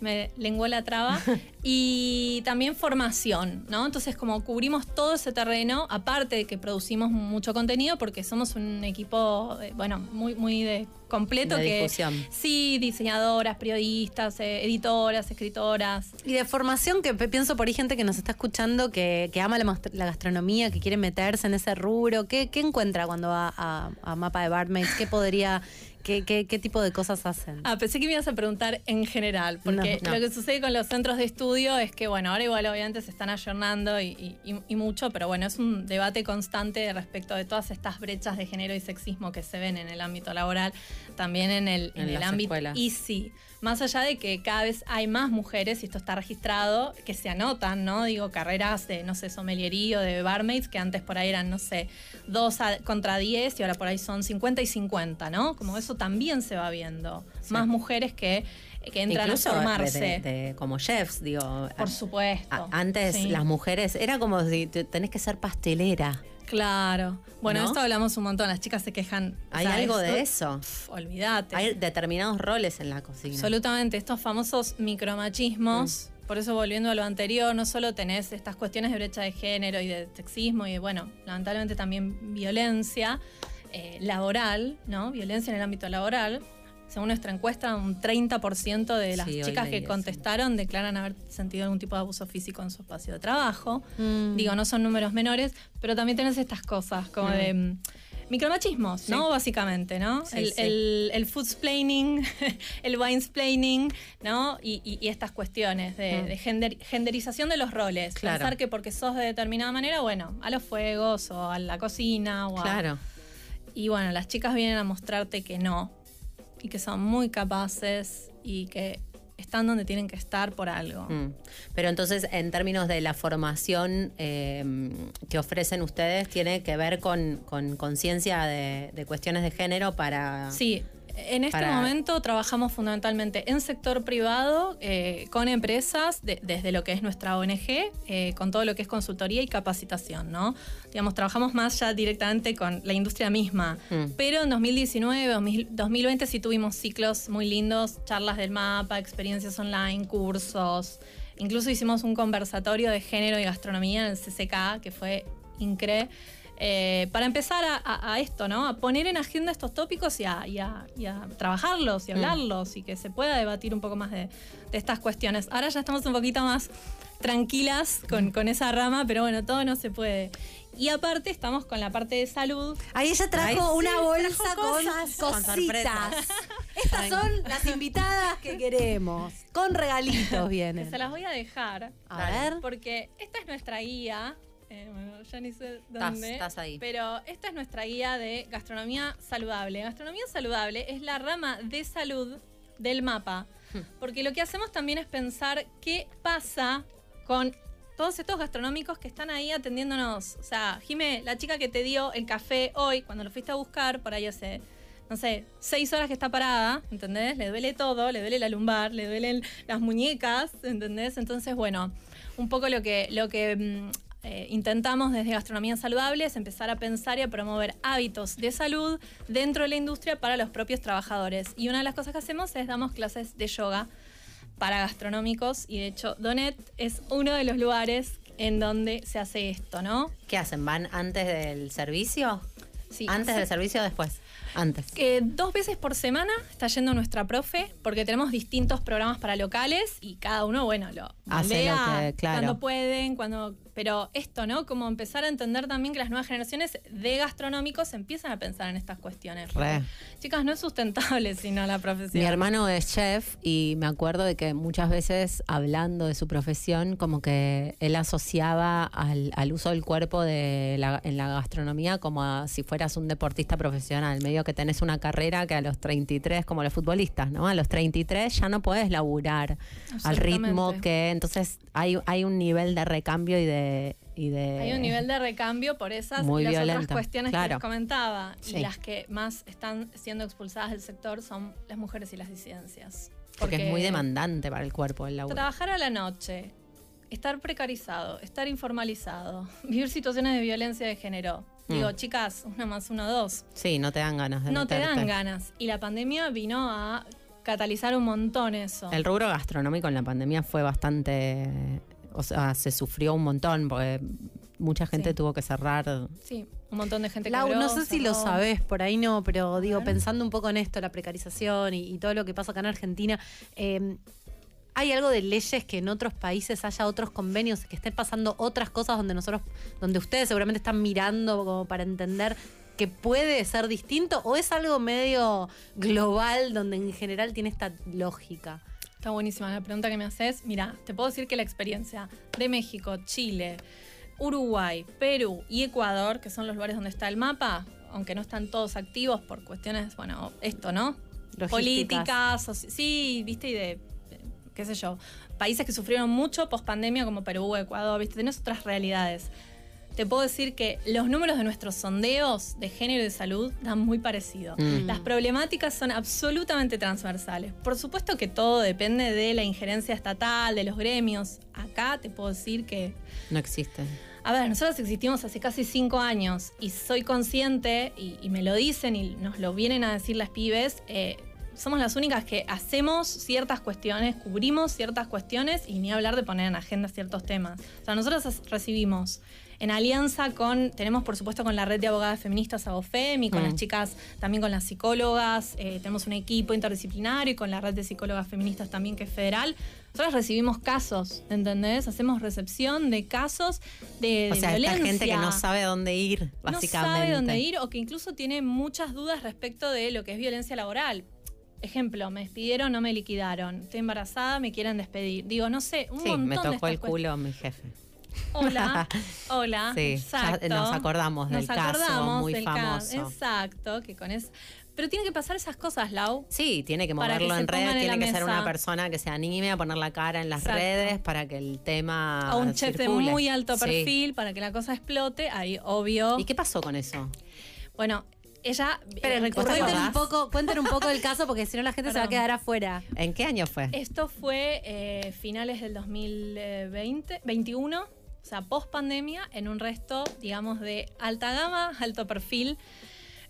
Se me lenguó la traba. y también formación, ¿no? Entonces, como cubrimos todo ese terreno, aparte de que producimos mucho contenido, porque somos un equipo, eh, bueno, muy, muy de completo De que. difusión. Sí, diseñadoras, periodistas, eh, editoras, escritoras. Y de formación, que pienso por ahí gente que nos está escuchando, que, que ama la, la gastronomía, que quiere meterse en ese rubro. ¿Qué, qué encuentra cuando va a, a Mapa de Barmaids? ¿Qué podría ¿Qué, qué, qué tipo de cosas hacen? Ah, pensé que me ibas a preguntar en general, porque No, no. lo que sucede con los centros de estudio es que, bueno, ahora igual obviamente se están ayornando y, y- y mucho, pero bueno, es un debate constante respecto de todas estas brechas de género y sexismo que se ven en el ámbito laboral, también en el, en En el ámbito. escuelas. Y sí, más allá de que cada vez hay más mujeres, y esto está registrado, que se anotan, ¿no? Digo, carreras de, no sé, someliería o de barmaids, que antes por ahí eran, no sé, dos a- contra 10 y ahora por ahí son 50 y 50, ¿no? Como eso también se va viendo. Sí. Más mujeres que, que entran Incluso a de- formarse. de- de- como chefs, digo. Por supuesto. a- antes sí. las mujeres, era como si te- tenés que ser pastelera. Claro. Bueno, ¿No? esto hablamos un montón. Las chicas se quejan. o ¿Hay sea, algo esto- de eso? Olvídate. Hay determinados roles en la cocina. Absolutamente, estos famosos micromachismos. Mm. Por eso, volviendo a lo anterior, no solo tenés estas cuestiones de brecha de género y de sexismo y de, bueno, lamentablemente también violencia eh, laboral, ¿no? Violencia en el ámbito laboral. Según nuestra encuesta, un 30% de las Sí, chicas que contestaron declaran haber sentido algún tipo de abuso físico en su espacio de trabajo. Mm. Digo, no son números menores, pero también tenés estas cosas como Mm. de mm, micromachismos, ¿no? Básicamente, ¿no? Sí, el, sí. el, el foodsplaining, el winesplaining, ¿no? Y, y- y estas cuestiones de, Mm. de gender- genderización de los roles. Claro. Pensar que porque sos de determinada manera, bueno, a los fuegos o a la cocina o a- Claro. Y bueno, las chicas vienen a mostrarte que no. Y que son muy capaces y que están donde tienen que estar por algo. Mm. Pero entonces, en términos de la formación eh, que ofrecen ustedes, tiene que ver con con conciencia de, de cuestiones de género para. Sí, en este Para- momento trabajamos fundamentalmente en sector privado, eh, con empresas, de- desde lo que es nuestra ONG, eh, con todo lo que es consultoría y capacitación, ¿no? Digamos, trabajamos más ya directamente con la industria misma. Mm. Pero en 2019, 2000 2020 sí tuvimos ciclos muy lindos, charlas del mapa, experiencias online, cursos. Incluso hicimos un conversatorio de género y gastronomía en el CCK, que fue increíble. Eh, para empezar a, a- a esto, ¿no? A poner en agenda estos tópicos y a, y a- y a trabajarlos y hablarlos y que se pueda debatir un poco más de, de estas cuestiones. Ahora ya estamos un poquito más tranquilas con, con esa rama, pero bueno, todo no se puede. Y aparte estamos con la parte de salud. Ahí ella trajo Ay, sí, una bolsa trajo con cosas, con cositas. Estas son las invitadas que queremos. Con regalitos Que vienen. se las voy a dejar. A ver. Porque esta es nuestra guía. Eh, bueno, ya ni sé dónde. estás ahí. Pero esta es nuestra guía de gastronomía saludable. Gastronomía saludable es la rama de salud del mapa. Hmm. Porque lo que hacemos también es pensar qué pasa con todos estos gastronómicos que están ahí atendiéndonos. O sea, Jime, la chica que te dio el café hoy, cuando lo fuiste a buscar, por ahí hace, no sé, seis horas que está parada, ¿entendés? Le duele todo, le duele la lumbar, le duelen las muñecas, ¿entendés? Entonces, bueno, un poco lo que, lo que mm, eh, intentamos desde Gastronomía Saludable es empezar a pensar y a promover hábitos de salud dentro de la industria para los propios trabajadores. Y una de las cosas que hacemos es damos clases de yoga para gastronómicos y de hecho Donet es uno de los lugares en donde se hace esto, ¿no? ¿Qué hacen? ¿Van antes del servicio? Sí, ¿Antes del servicio o después? Antes. que dos veces por semana está yendo nuestra profe, porque tenemos distintos programas para locales y cada uno, bueno, lo que- claro. cuando pueden, cuando. Pero esto, ¿no? Como empezar a entender también que las nuevas generaciones de gastronómicos empiezan a pensar en estas cuestiones. Re. Chicas, no es sustentable sino la profesión. Mi hermano es chef y me acuerdo de que muchas veces hablando de su profesión, como que él asociaba al, al uso del cuerpo de la- en la gastronomía como a si fueras un deportista profesional, medio que tenés una carrera que a los 33, como los futbolistas, ¿no? A los 33 ya no puedes laburar al ritmo que... Entonces hay, hay un nivel de recambio y de... Y de Hay un nivel de recambio por esas Muy y las otras cuestiones que les comentaba. Sí. Y las que más están siendo expulsadas del sector son las mujeres y las disidencias. Porque, es muy demandante para el cuerpo el laburo. Trabajar a la noche, estar precarizado, estar informalizado, vivir situaciones de violencia de género. Digo, Mm. chicas, una más uno, dos. Sí, no te dan ganas de No te dan ganas. Y la pandemia vino a catalizar un montón eso. El rubro gastronómico en la pandemia fue bastante. O sea, se sufrió un montón porque mucha gente Sí. tuvo que cerrar. Sí, un montón de gente quebró, no sé si lo sabes, por ahí no, pero digo, pensando un poco en esto, la precarización y, y todo lo que pasa acá en Argentina, eh, ¿hay algo de leyes que en otros países haya otros convenios, que estén pasando otras cosas donde nosotros, donde ustedes seguramente están mirando como para entender que puede ser distinto o es algo medio global donde en general tiene esta lógica? Está buenísima la pregunta que me haces. Mira, te puedo decir que la experiencia de México, Chile, Uruguay, Perú y Ecuador, que son los lugares donde está el mapa, aunque no están todos activos por cuestiones, bueno, esto, ¿no? Políticas, sí, viste, y de, de, qué sé yo, países que sufrieron mucho post pandemia como Perú, Ecuador, viste, tenés otras realidades. Te puedo decir que los números de nuestros sondeos de género y de salud dan muy parecido. Mm. Las problemáticas son absolutamente transversales. Por supuesto que todo depende de la injerencia estatal, de los gremios. Acá te puedo decir que No existe. a ver, nosotros existimos hace casi cinco años y soy consciente, y, y me lo dicen y nos lo vienen a decir las pibes, eh, somos las únicas que hacemos ciertas cuestiones, cubrimos ciertas cuestiones y ni hablar de poner en agenda ciertos temas. O sea, nosotros recibimos en alianza con, tenemos por supuesto con la red de abogadas feministas ABOFEM y con Mm. las chicas, también con las psicólogas, eh, tenemos un equipo interdisciplinario y con la red de psicólogas feministas también que es federal. Nosotros recibimos casos, ¿entendés? Hacemos recepción de casos de, O de sea, violencia. esta gente que no sabe dónde ir, básicamente. No sabe dónde ir o que incluso tiene muchas dudas respecto de lo que es violencia laboral. Ejemplo, me despidieron, no me liquidaron. Estoy embarazada, me quieren despedir. Digo, no sé, un Sí, montón me tocó el culo mi jefe. Hola, hola. Sí, ya exacto. nos acordamos del Nos caso acordamos muy del caso, famoso. Exacto, que con eso. Pero tienen que pasar esas cosas, Lau. Sí, tiene que moverlo en redes, tiene que ser una persona que se anime a poner la cara en las Exacto. redes para que el tema A un chef de muy alto Sí. perfil para que la cosa explote. Ahí, obvio. ¿Y qué pasó con eso? Bueno, ella eh, Pero recurrió- cuenten un, poco, cuenten un poco del caso porque si no la gente se va a quedar afuera. ¿En qué año fue? Esto fue eh, finales del 2020, 21, o sea, post pandemia, en un resto, digamos, de alta gama, alto perfil,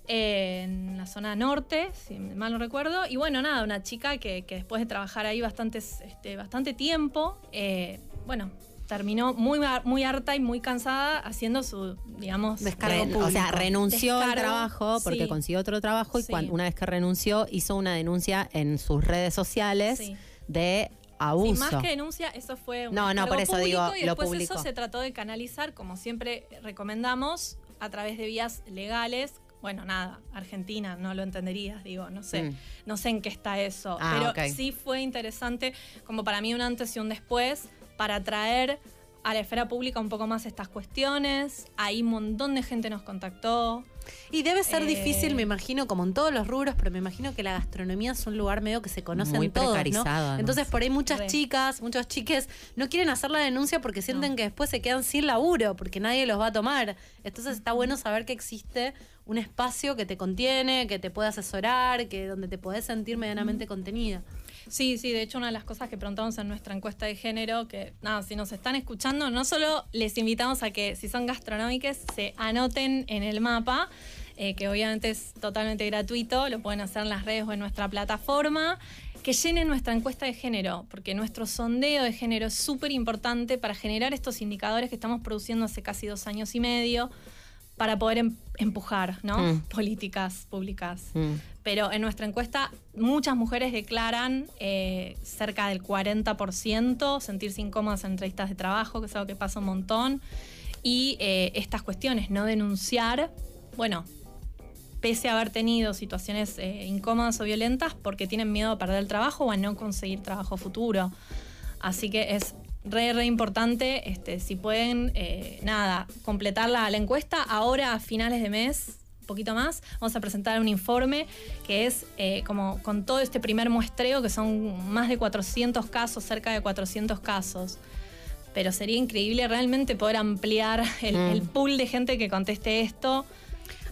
eh, en la zona norte, si mal no recuerdo. Y bueno, nada, una chica que, que después de trabajar ahí bastantes, este, bastante tiempo, eh, bueno, terminó muy, muy harta y muy cansada haciendo su, digamos, Descargo público. o sea, renunció al trabajo porque sí. consiguió otro trabajo y Sí. cuan- una vez que renunció hizo una denuncia en sus redes sociales Sí. de Sí, abuso. más que denuncia, eso fue un No, no, por eso público digo, y lo después publicó. eso se trató de canalizar, como siempre recomendamos, a través de vías legales. Bueno, nada, Argentina, no lo entenderías, digo, no sé, Mm. no sé en qué está eso. Ah, pero sí fue interesante, como para mí un antes y un después, para traer a la esfera pública un poco más estas cuestiones. Ahí un montón de gente nos contactó. Y debe ser Eh, difícil, me imagino, como en todos los rubros, pero me imagino que la gastronomía es un lugar medio que se conocen Muy todos, ¿no? precarizado, además. Entonces por ahí muchas chicas, muchos chiques no quieren hacer la denuncia porque sienten No. que después se quedan sin laburo, porque nadie los va a tomar. Entonces está bueno saber que existe un espacio que te contiene, que te puede asesorar, que donde te podés sentir medianamente contenida. Sí, sí, de hecho una de las cosas que preguntamos en nuestra encuesta de género, que nada, si nos están escuchando, no solo les invitamos a que si son gastronómicas se anoten en el mapa, eh, que obviamente es totalmente gratuito, lo pueden hacer en las redes o en nuestra plataforma, que llenen nuestra encuesta de género, porque nuestro sondeo de género es súper importante para generar estos indicadores que estamos produciendo hace casi dos años y medio para poder em- empujar ¿no? Mm. políticas públicas. Mm. Pero en nuestra encuesta muchas mujeres declaran eh, cerca del 40% sentirse incómodas en entrevistas de trabajo, que es algo que pasa un montón. Y eh, estas cuestiones, no denunciar, bueno, pese a haber tenido situaciones eh, incómodas o violentas porque tienen miedo a perder el trabajo o a no conseguir trabajo futuro. Así que es re, re importante, este, si pueden, eh, nada, completar la, la encuesta. Ahora a finales de mes, un poquito más, vamos a presentar un informe que es eh, como con todo este primer muestreo, que son más de 400 casos, cerca de 400 casos. Pero sería increíble realmente poder ampliar el, Mm. el pool de gente que conteste esto.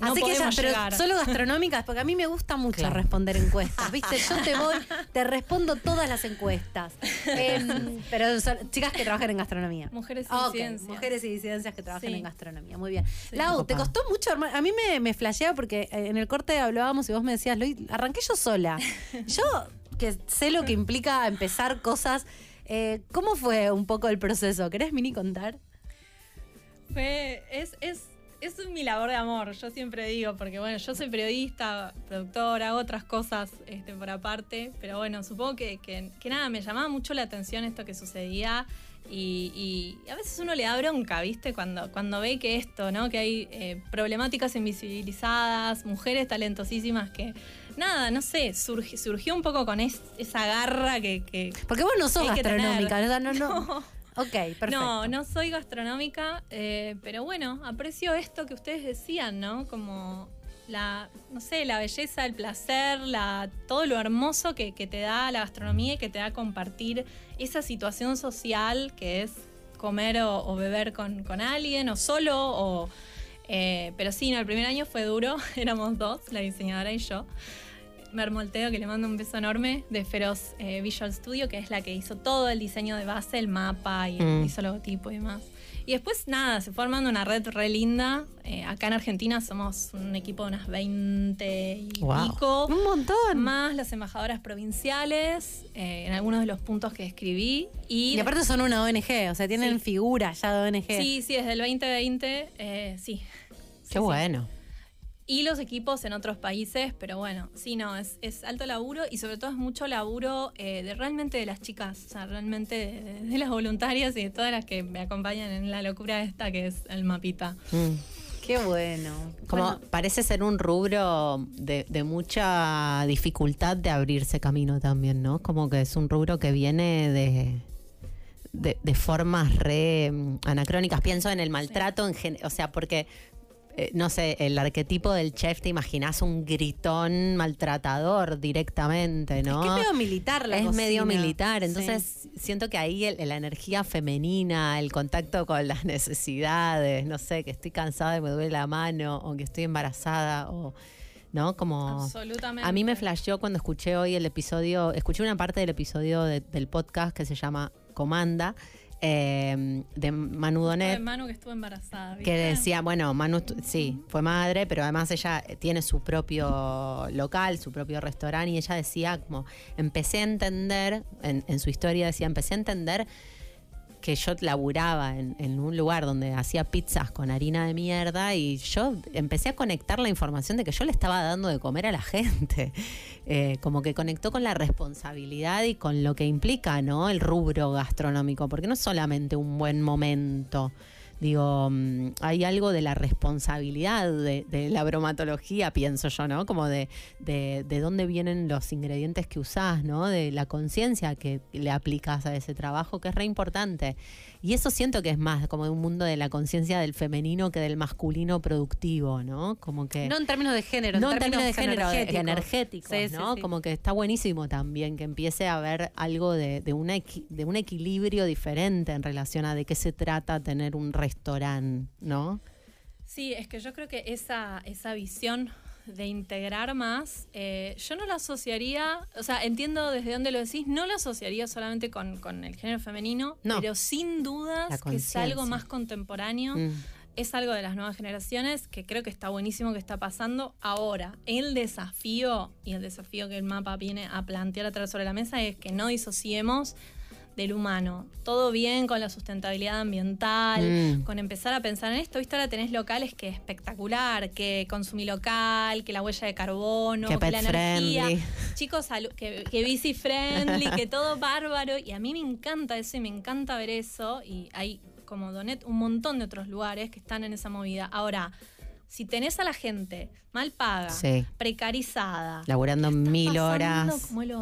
No Así que ya, pero llegar. solo gastronómicas, porque a mí me gusta mucho Claro. responder encuestas, ¿viste? Yo te voy, te respondo todas las encuestas. Em, pero son chicas que trabajan en gastronomía. Mujeres y Ah, ok, disidencias. Mujeres y disidencias que trabajan Sí. en gastronomía. Muy bien. Lau, ¿te costó mucho armar? A mí me, me flasheaba porque eh, en el corte hablábamos y vos me decías, arranqué yo sola. Yo, que sé lo que implica empezar cosas. eh, ¿Cómo fue un poco el proceso? ¿Querés mini contar? Fue- es, es, es mi labor de amor, yo siempre digo, porque bueno, yo soy periodista, productora, otras cosas este, por aparte, pero bueno, supongo que, que- que nada, me llamaba mucho la atención esto que sucedía y, y a veces uno le da bronca, ¿viste? Cuando, cuando ve que esto, ¿no? Que hay eh, problemáticas invisibilizadas, mujeres talentosísimas que, nada, no sé, surgi- surgió un poco con es- esa garra que... que Porque vos no sos gastronómica, no, no. No. Ok, perfecto. No, no soy gastronómica, eh, pero bueno, aprecio esto que ustedes decían, ¿no? Como la, no sé, la belleza, el placer, la, todo lo hermoso que, que te da la gastronomía y que te da compartir esa situación social que es comer o, o beber con, con alguien o solo. O, eh, pero sí, no, el primer año fue duro, éramos dos, la diseñadora y yo. Mermolteo, que le mando un beso enorme, de Feroz eh, Visual Studio, que es la que hizo todo el diseño de base, el mapa y Mm. hizo logotipo y demás. Y después, nada, se fue armando una red re linda. Eh, acá en Argentina somos un equipo de unas 20 y Wow. pico. Un montón. Más las embajadoras provinciales, eh, en algunos de los puntos que escribí. Y, Y aparte son una ONG, o sea, tienen Sí. figura ya de ONG. sí, sí, desde el 2020, eh, sí. Qué sí. bueno. Y los equipos en otros países, pero bueno, sí, no, es, es alto laburo y sobre todo es mucho laburo eh, de realmente de las chicas, o sea, realmente de, de las voluntarias y de todas las que me acompañan en la locura esta que es el mapita. Mm. Qué bueno. Como Bueno, parece ser un rubro de, de mucha dificultad de abrirse camino también, ¿no? Como que es un rubro que viene de, de, de formas re mm, anacrónicas. Pienso en el maltrato, en gen- o sea, porque, eh, no sé, el arquetipo del chef, te imaginas un gritón maltratador directamente, ¿no? Es que es medio militar la es cocina. medio militar, Sí. entonces siento que ahí el- la energía femenina, el contacto con las necesidades, no sé, que estoy cansada y me duele la mano, o que estoy embarazada, o no, como Absolutamente. a mí me flasheó cuando escuché hoy el episodio, escuché una parte del episodio de- del podcast que se llama Comanda, eh, de Manu Donet, Manu que estuvo embarazada. ¿viste? que decía, bueno, Manu sí, fue madre, pero además ella tiene su propio local, su propio restaurante, y ella decía como, empecé a entender, en, en su historia decía, empecé a entender que yo laburaba en, un lugar donde hacía pizzas con harina de mierda y yo empecé a conectar la información de que yo le estaba dando de comer a la gente. Eh, como que conectó con la responsabilidad y con lo que implica, ¿no? El rubro gastronómico, porque no es solamente un buen momento. Digo, mm, hay algo de la responsabilidad de, de la bromatología, pienso yo, ¿no? Como de, de, de dónde vienen los ingredientes que usás, ¿no? De la conciencia que le aplicas a ese trabajo, que es re importante. Y eso siento que es más como un mundo de la conciencia del femenino que del masculino productivo, ¿no? Como que... No en términos de género, No en términos de género, energéticos. energéticos, Sí, sí, ¿no? sí. Como que está buenísimo también que empiece a haber algo de, de, una de un equilibrio diferente en relación a de qué se trata tener un restaurante, ¿no? Sí, es que yo creo que esa, esa visión de integrar más, eh, yo no la asociaría, o sea, entiendo desde dónde lo decís, no la asociaría solamente con, con el género femenino, No. pero sin dudas que es algo más contemporáneo, Mm. es algo de las nuevas generaciones que creo que está buenísimo que está pasando ahora. El desafío y el desafío que el mapa viene a plantear a traer sobre la mesa es que no disociemos del humano. Todo bien con la sustentabilidad ambiental, Mm. con empezar a pensar en esto. Viste, ahora tenés locales que es espectacular, que consumí local, que la huella de carbono, Que la energía. friendly. Chicos, que, que bici friendly, que todo bárbaro. Y a mí me encanta eso y me encanta ver eso. Y hay, como Donet, un montón de otros lugares que están en esa movida. Ahora, si tenés a la gente mal paga, Sí. precarizada, Laburando mil horas. como el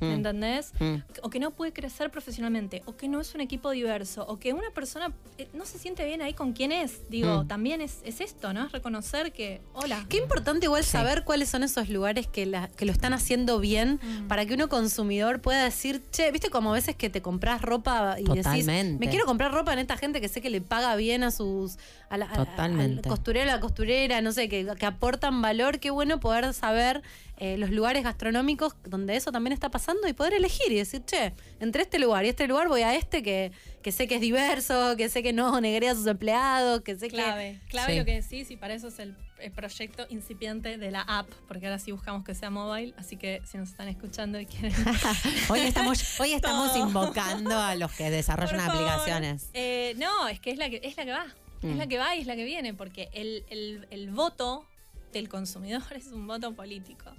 Mm. ¿me entendés? Mm. O que no puede crecer profesionalmente, o que no es un equipo diverso, o que una persona eh, no se siente bien ahí con quién es. Digo, Mm. también es, es esto, ¿no? Es reconocer que, hola. Qué importante igual Sí. saber cuáles son esos lugares que, la- que lo están haciendo bien Mm. para que uno consumidor pueda decir, che, viste como a veces que te compras ropa y decís, me quiero comprar ropa en esta gente que sé que le paga bien a sus a la, a- la costurera, no sé, que, que aportan valor, qué bueno poder saber eh, los lugares gastronómicos donde eso también está pasando y poder elegir y decir, che, entre este lugar y este lugar voy a este que, que sé que es diverso, que sé que no negrea a sus empleados, que sé Clave, clave Sí. lo que decís y para eso es el, el proyecto incipiente de la app, porque ahora sí buscamos que sea mobile, así que si nos están escuchando y quieren... Hoy estamos, hoy estamos invocando a los que desarrollan aplicaciones. Eh, no, es que es la que, es la que va. Es Mm. la que va y es la que viene, porque el, el- el voto del consumidor es un voto político.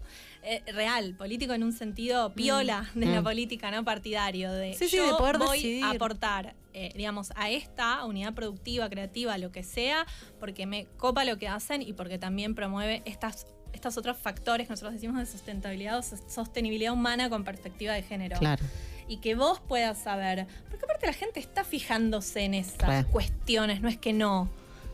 Eh, real, político en un sentido piola de la Mm. política, no partidario. De Sí, sí, yo de poder voy decidir. a aportar, eh, digamos, a esta unidad productiva, creativa, lo que sea, porque me copa lo que hacen y porque también promueve estas estos otros factores que nosotros decimos de sustentabilidad o sos- sostenibilidad humana con perspectiva de género Claro. y que vos puedas saber. Porque aparte la gente está fijándose en esas Re. cuestiones, no es que no.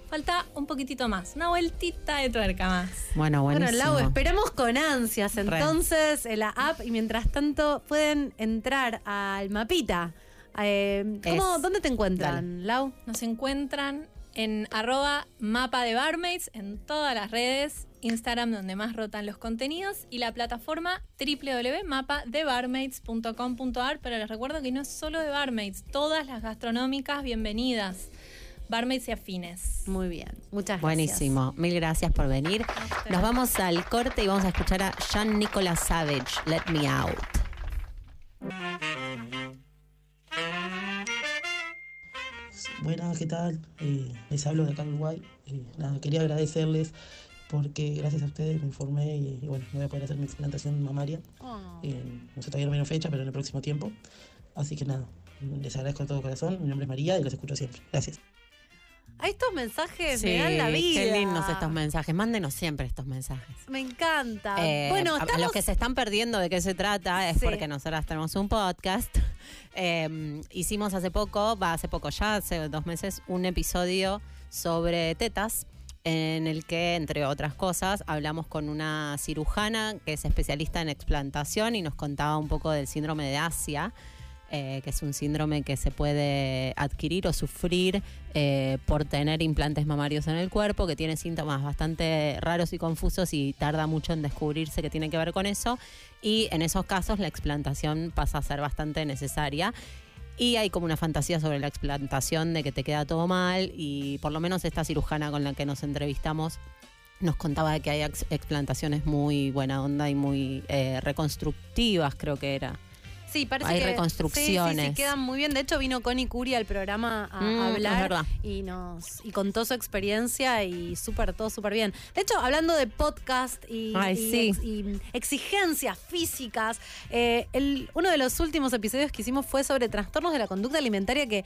Falta un poquitito más, una vueltita de tuerca más. Bueno, Bueno, buenísimo. Lau, esperamos con ansias entonces en la app y mientras tanto pueden entrar al mapita. Eh, ¿cómo- Es- ¿Dónde te encuentran, Lau? Nos encuentran en arroba mapa de barmaids en todas las redes, Instagram donde más rotan los contenidos y la plataforma www.mapadebarmaids.com.ar, pero les recuerdo que no es solo de barmaids, todas las gastronómicas bienvenidas, barmaids y afines. Muy bien, muchas gracias. Buenísimo, mil gracias por venir. Nos vamos al corte y vamos a escuchar a Jean Nicolas Savage, Let Me Out. Buenas, ¿qué tal? Eh, les hablo de acá de Uruguay. Eh, nada, quería agradecerles porque gracias a ustedes me informé y, y bueno, voy a poder hacer mi explantación mamaria. Oh. Eh, no sé todavía no me dieron fecha, pero en el próximo tiempo. Así que nada, les agradezco de todo corazón. Mi nombre es María y los escucho siempre. Gracias. A estos mensajes me dan la vida. qué lindos estos mensajes. Mándenos siempre estos mensajes. Me encanta. Eh, bueno, a- a, estamos... los que se están perdiendo de qué se trata es Sí. porque nosotras tenemos un podcast. Eh, hicimos hace poco, va hace poco ya, hace dos meses, un episodio sobre tetas en el que, entre otras cosas, hablamos con una cirujana que es especialista en explantación y nos contaba un poco del síndrome de Asia, eh, que es un síndrome que se puede adquirir o sufrir eh, por tener implantes mamarios en el cuerpo, que tiene síntomas bastante raros y confusos y tarda mucho en descubrirse que tiene que ver con eso. Y en esos casos la explantación pasa a ser bastante necesaria. Y hay como una fantasía sobre la explantación de que te queda todo mal y por lo menos esta cirujana con la que nos entrevistamos nos contaba de que hay ex- explantaciones muy buena onda y muy eh, reconstructivas, creo que era. Sí, parece Hay que reconstrucciones. Sí, sí, sí, quedan muy bien. De hecho, vino Connie Curi al programa a Mm, hablar y nos y contó su experiencia y súper todo súper bien. De hecho, hablando de podcast y, Ay, y sí. ex- y exigencias físicas, eh, el- uno de los últimos episodios que hicimos fue sobre trastornos de la conducta alimentaria que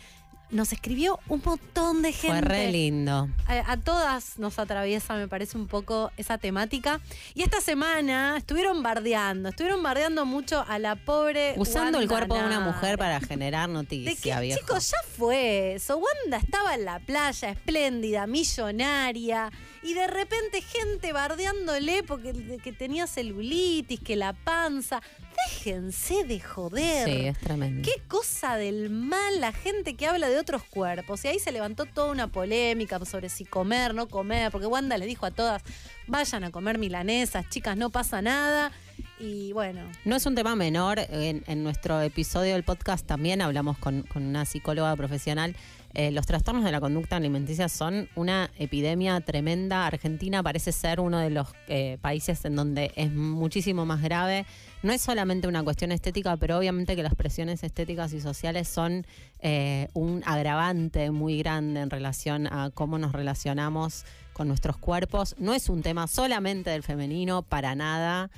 nos escribió un montón de gente. Fue re lindo. A, a todas nos atraviesa, me parece un poco esa temática. Y esta semana estuvieron bardeando, estuvieron bardeando mucho a la pobre. Usando el cuerpo de una mujer para generar De noticia, que, viejo. chicos, ya fue eso. Wanda estaba en la playa, espléndida, millonaria, y de repente gente bardeándole porque de que tenía celulitis, que la panza. Déjense de joder. Sí, es tremendo. Qué cosa del mal la gente que habla de otros cuerpos. Y ahí se levantó toda una polémica sobre si comer, no comer, porque Wanda les dijo a todas, vayan a comer milanesas, chicas, no pasa nada. Y bueno, No es un tema menor. En, en nuestro episodio del podcast también hablamos con, con una psicóloga profesional. Eh, los trastornos de la conducta alimenticia son una epidemia tremenda. Argentina parece ser uno de los eh, países en donde es muchísimo más grave. No es solamente una cuestión estética, pero obviamente que las presiones estéticas y sociales son eh, un agravante muy grande en relación a cómo nos relacionamos con nuestros cuerpos. No es un tema solamente del femenino, para nada.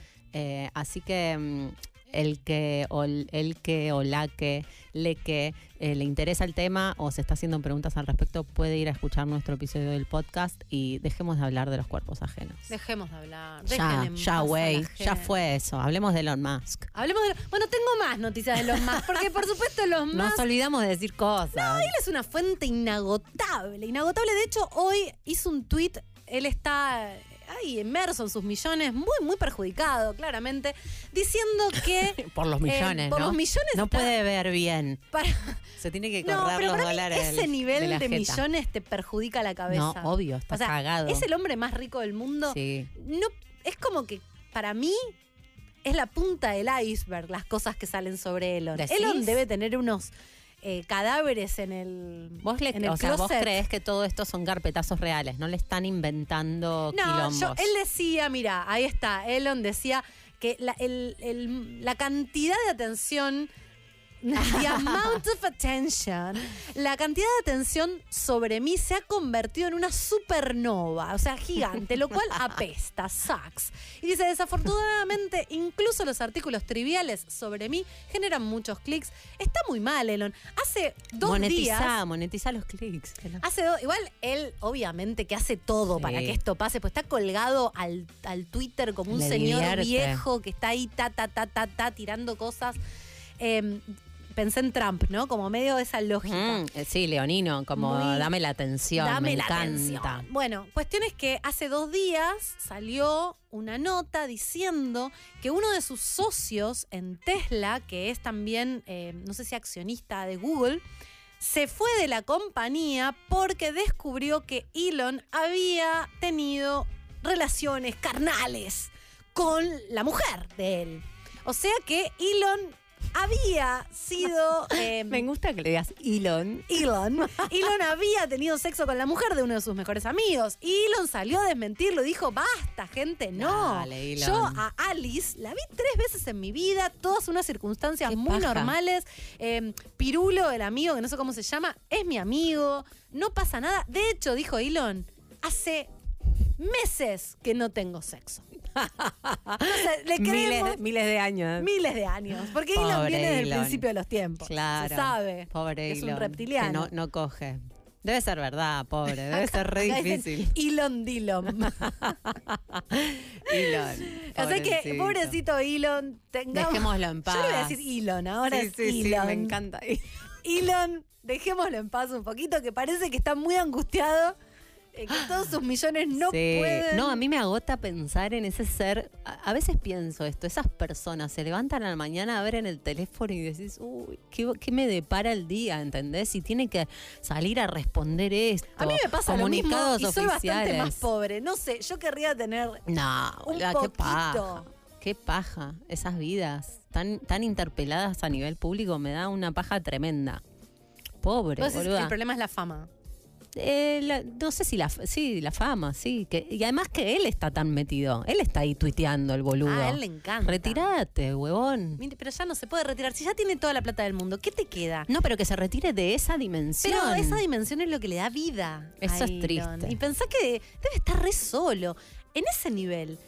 Así que mm, el que o el que o la que le que eh, le interesa el tema o se está haciendo preguntas al respecto puede ir a escuchar nuestro episodio del podcast y dejemos de hablar de los cuerpos ajenos. dejemos de hablar. Ya, ya, güey, ya fue eso. Hablemos de Elon Musk. Hablemos de. lo- Bueno, tengo más noticias de los más, porque por supuesto los más. Nos olvidamos de decir cosas. Él es una fuente inagotable, inagotable. De hecho, hoy hizo un tweet, él está ahí inmerso en sus millones, muy, muy perjudicado, claramente, diciendo que por los millones, Eh, por ¿no? los millones No está- puede ver bien. para, Se tiene que no, correr pero los para mí dólares. ese del- nivel de, millones te perjudica la cabeza. No, obvio, está o sea, cagado. Es el hombre más rico del mundo. Sí. No, es como que para mí es la punta del iceberg las cosas que salen sobre Elon. ¿Decís? Elon debe tener unos eh, cadáveres en el, Vos, le, en el o sea, vos crees que todo esto son carpetazos reales, no le están inventando No, quilombos. yo, él decía, mira, ahí está, Elon decía que la, el- el- la cantidad de atención The amount of attention, la cantidad de atención sobre mí se ha convertido en una supernova, o sea, gigante, lo cual apesta, sucks. Y dice, desafortunadamente, incluso los artículos triviales sobre mí generan muchos clics. Está muy mal, Elon. Hace dos monetiza, días... monetiza los clics. Hace dos, igual él, obviamente, que hace todo Sí. para que esto pase, pues está colgado al, al Twitter como un Le señor divierte. viejo que está ahí, ta, ta, ta, ta, ta, tirando cosas. Eh, pensé en Trump, ¿no? Como medio de esa lógica. Mm, eh, sí, Leonino, como Muy- dame la atención, Dame me la encanta. atención. Bueno, cuestión es que hace dos días salió una nota diciendo que uno de sus socios en Tesla, que es también, eh, no sé si accionista de Google, se fue de la compañía porque descubrió que Elon había tenido relaciones carnales con la mujer de él. O sea que Elon había sido... eh, Me gusta que le digas Elon. Elon. Elon había tenido sexo con la mujer de uno de sus mejores amigos. Y Elon salió a desmentirlo. Dijo, basta, gente, no. Dale, Elon. Yo a Alice la vi tres veces en mi vida, todas unas circunstancias Qué muy paja. normales. Eh, Pirulo, el amigo, que no sé cómo se llama, es mi amigo. No pasa nada. De hecho, dijo Elon, hace meses que no tengo sexo. Entonces, le creemos Miles, miles de años. miles de años. Porque Elon Pobre viene del Elon. principio de los tiempos. Claro. Se sabe. Pobre es un Elon, reptiliano. Que no, no coge. Debe ser verdad, pobre. Debe ser re difícil. Elon Dillon. Elon. o sea que, pobrecito Elon, tengamos. Dejémoslo en paz. Yo le voy a decir Elon, ahora sí, es sí, sí, Elon. me encanta. Elon, dejémoslo en paz un poquito, que parece que está muy angustiado, que todos sus millones no Sí. pueden. No, a mí me agota pensar en ese ser. A, a veces pienso esto, esas personas se levantan a la mañana a ver en el teléfono y decís, uy, ¿qué, qué me depara el día? ¿Entendés? Y tiene que salir a responder esto. A mí me pasa lo mismo comunicados y soy bastante oficiales. más pobre. No sé, yo querría tener No, un boluda, qué poquito. paja. Qué paja. Esas vidas tan, tan interpeladas a nivel público me da una paja tremenda. Pobre, boluda. el problema es la fama. Eh, la- no sé si la, sí, la fama, sí. Que, y además que él está tan metido. Él está ahí tuiteando el boludo. Ah, a él le encanta. Retirate, huevón. Pero ya no se puede retirar. Si ya tiene toda la plata del mundo, ¿qué te queda? No, pero que se retire de esa dimensión. Pero esa dimensión es lo que le da vida. Eso es triste. Y pensá que debe estar re solo. En ese nivel,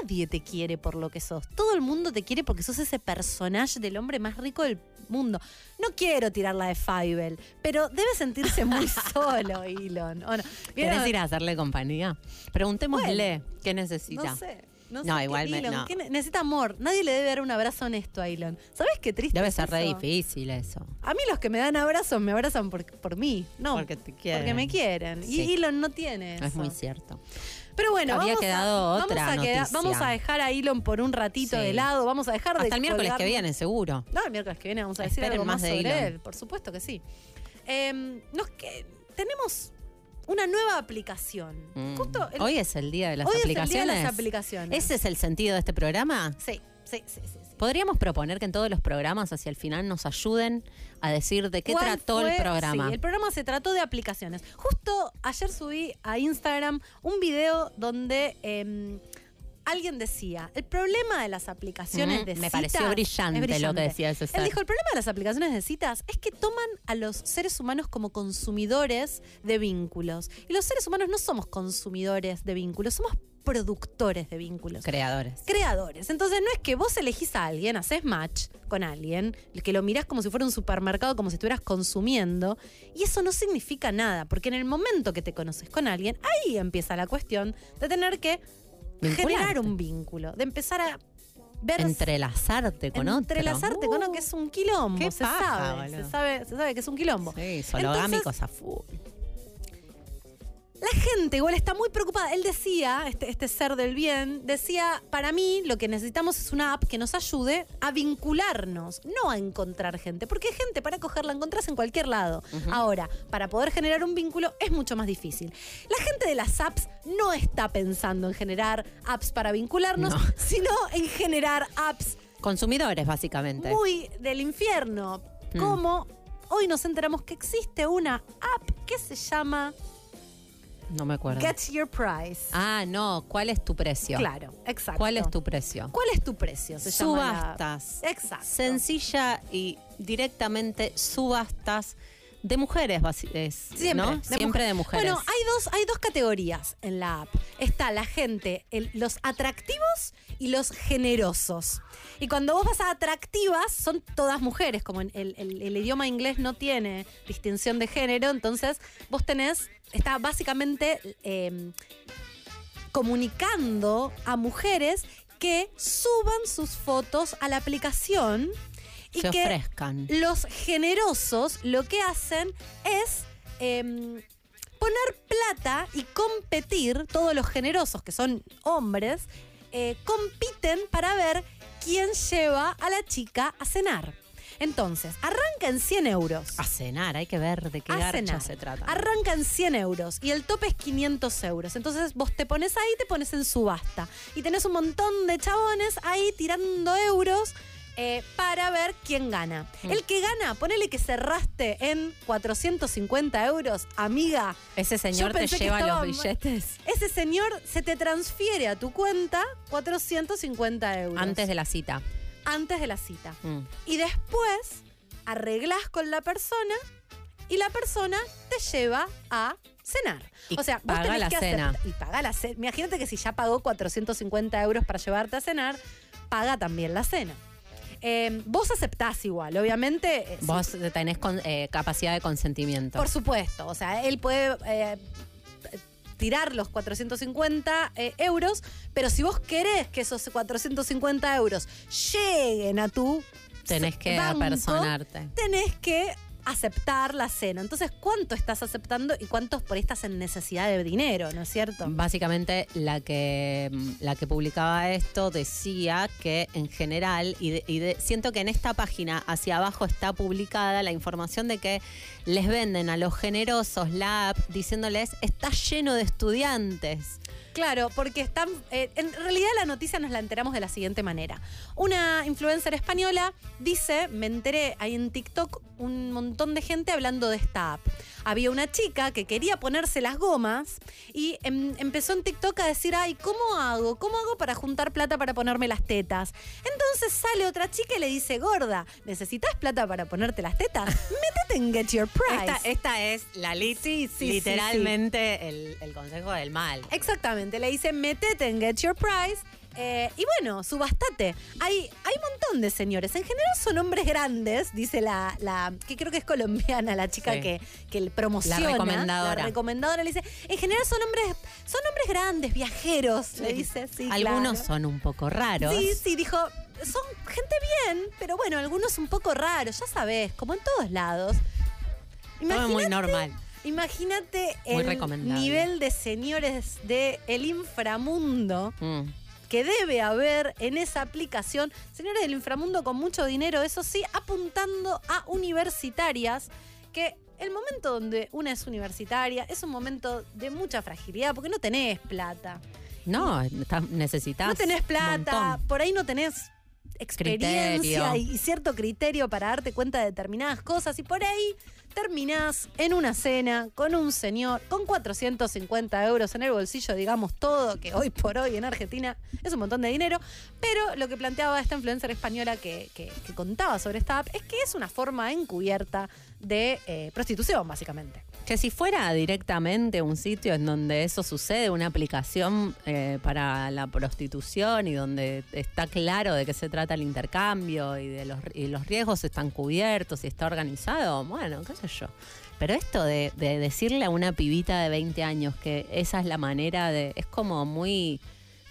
nadie te quiere por lo que sos. Todo el mundo te quiere porque sos ese personaje del hombre más rico del mundo. No quiero tirarla de Fievel, pero debe sentirse muy solo, Elon. ¿o no? ¿Querés ir a hacerle compañía? Preguntémosle qué necesita. No sé. No, No, sé igual qué- me- Elon, no. ¿qué ne- necesita amor. Nadie le debe dar un abrazo honesto a Elon. ¿Sabes qué triste? Debe es ser re eso? difícil eso. A mí los que me dan abrazos me abrazan por, por mí, no. Porque te quieren. Porque me quieren. Sí. Y Elon no tiene eso. Es muy cierto. Pero bueno, Había vamos, quedado a, otra vamos, a vamos dejar a Elon por un ratito Sí. de lado. Vamos a dejar de Hasta el miércoles que viene, seguro. No, el miércoles que viene vamos a decir Esperen algo más, de sobre Elon. él. Por supuesto que sí. Em, nos que, tenemos una nueva aplicación. Mm. Justo el- Hoy es el día de las hoy es el aplicaciones. día de las aplicaciones. ¿Ese es el sentido de este programa? Sí, sí, sí. sí. Podríamos proponer que en todos los programas hacia el final nos ayuden a decir de qué ¿Cuál trató el programa. Sí, el programa se trató de aplicaciones. Justo ayer subí a Instagram un video donde em, alguien decía, el problema de las aplicaciones de me citas... pareció brillante lo que decía ese ser. Él dijo, el problema de las aplicaciones de citas es que toman a los seres humanos como consumidores de vínculos. Y los seres humanos no somos consumidores de vínculos, somos productores de vínculos Creadores. creadores. Entonces no es que vos elegís a alguien, haces match con alguien, que lo mirás como si fuera un supermercado, como si estuvieras consumiendo, y eso no significa nada, porque en el momento que te conoces con alguien, ahí empieza la cuestión de tener que Vincularte. generar un vínculo, de empezar a ver Entrelazarte con otro. entrelazarte con Uh, otro que es un quilombo, qué se paja, sabe, se sabe, se sabe que es un quilombo. Sí, sologámicos a full. La gente igual está muy preocupada. Él decía, este, este ser del bien, decía, para mí lo que necesitamos es una app que nos ayude a vincularnos, no a encontrar gente. Porque gente, para cogerla encontrás en cualquier lado. Ahora, para poder generar un vínculo es mucho más difícil. La gente de las apps no está pensando en generar apps para vincularnos, No. sino en generar apps Consumidores, básicamente. muy del infierno. Mm. Como hoy nos enteramos que existe una app que se llama No me acuerdo. Get your price. Ah, no. ¿Cuál es tu precio? Claro, exacto. ¿Cuál es tu precio? ¿Cuál es tu precio? Se llama la- Subastas. Exacto. Sencilla y directamente subastas de mujeres, es, Siempre, ¿no? de Siempre mujer- de mujeres. Bueno, hay dos, hay dos categorías en la app. Está la gente, el- los atractivos y los generosos. Y cuando vos vas a atractivas, son todas mujeres, como en el, el- el idioma inglés no tiene distinción de género, entonces vos tenés, está básicamente eh, comunicando a mujeres que suban sus fotos a la aplicación y Se que ofrezcan. los generosos lo que hacen es em, poner plata y competir, todos los generosos que son hombres, eh, compiten para ver quién lleva a la chica a cenar. Entonces, arranca en 100 euros. A cenar, hay que ver de qué A garcha cenar. se trata. Arranca en 100 euros y el tope es 500 euros. Entonces vos te pones ahí, te pones en subasta. Y tenés un montón de chabones ahí tirando euros eh, para ver quién gana. Mm. El que gana, ponele que cerraste en 450 euros, amiga. Ese señor te lleva estaba los billetes Ese señor se te transfiere a tu cuenta 450 euros. antes de la cita. antes de la cita. Mm. Y después arreglás con la persona y la persona te lleva a cenar. Y o sea, vos paga tenés la que cena. aceptar- Y paga la cena. Imagínate que si ya pagó 450 euros para llevarte a cenar, paga también la cena. Eh, vos aceptás igual, obviamente. eh, Vos tenés con- eh, capacidad de consentimiento. por supuesto. O sea, él puede eh, tirar los 450 eh, euros, pero si vos querés que esos 450 euros lleguen a tu tenés que banco, apersonarte. tenés que aceptar la cena. Entonces, ¿cuánto estás aceptando y cuántos por estás en necesidad de dinero, ¿no es cierto? Básicamente la que la que publicaba esto decía que en general y, de- y de- siento que en esta página hacia abajo está publicada la información de que les venden a los generosos la app diciéndoles está lleno de estudiantes. Claro, porque están. eh, en realidad la noticia nos la enteramos de la siguiente manera. Una influencer española dice, me enteré ahí en TikTok un montón de gente hablando de esta app. Había una chica que quería ponerse las gomas y em- empezó en TikTok a decir, ay, ¿cómo hago? ¿Cómo hago para juntar plata para ponerme las tetas? Entonces sale otra chica y le dice, gorda, ¿necesitas plata para ponerte las tetas? Métete en Get Your Price. Esta, esta es la lit Sí, sí, sí, literalmente El, el consejo del mal. Exactamente, le dice metete en Get Your Price. eh, y bueno, subastate. Hay, hay un montón de señores. En general son hombres grandes, dice la, la que creo que es colombiana, la chica Sí. que, que promociona. La recomendadora. La recomendadora le dice, en general son hombres, son hombres grandes, viajeros, le dice. Sí, Algunos claro. son un poco raros. Sí, sí, dijo, son gente bien, pero bueno, algunos un poco raros, ya sabes, como en todos lados. Todo muy Imagínate- normal. Imagínate el nivel de señores del el inframundo Mm. que debe haber en esa aplicación. Señores del inframundo con mucho dinero, eso sí, apuntando a universitarias que el momento donde una es universitaria es un momento de mucha fragilidad porque no tenés plata. No, necesitas. No tenés plata, por ahí no tenés experiencia Criterio. y cierto criterio para darte cuenta de determinadas cosas y por ahí terminás en una cena con un señor con 450 euros en el bolsillo, digamos todo, que hoy por hoy en Argentina es un montón de dinero, pero lo que planteaba esta influencer española que, que- que contaba sobre esta app es que es una forma encubierta de eh, prostitución, básicamente. Que si fuera directamente un sitio en donde eso sucede, una aplicación eh, para la prostitución y donde está claro de qué se trata el intercambio y de los, riesgos están cubiertos y está organizado, bueno, qué sé yo. Pero esto de decirle a una pibita de 20 años que esa es la manera de... es como muy...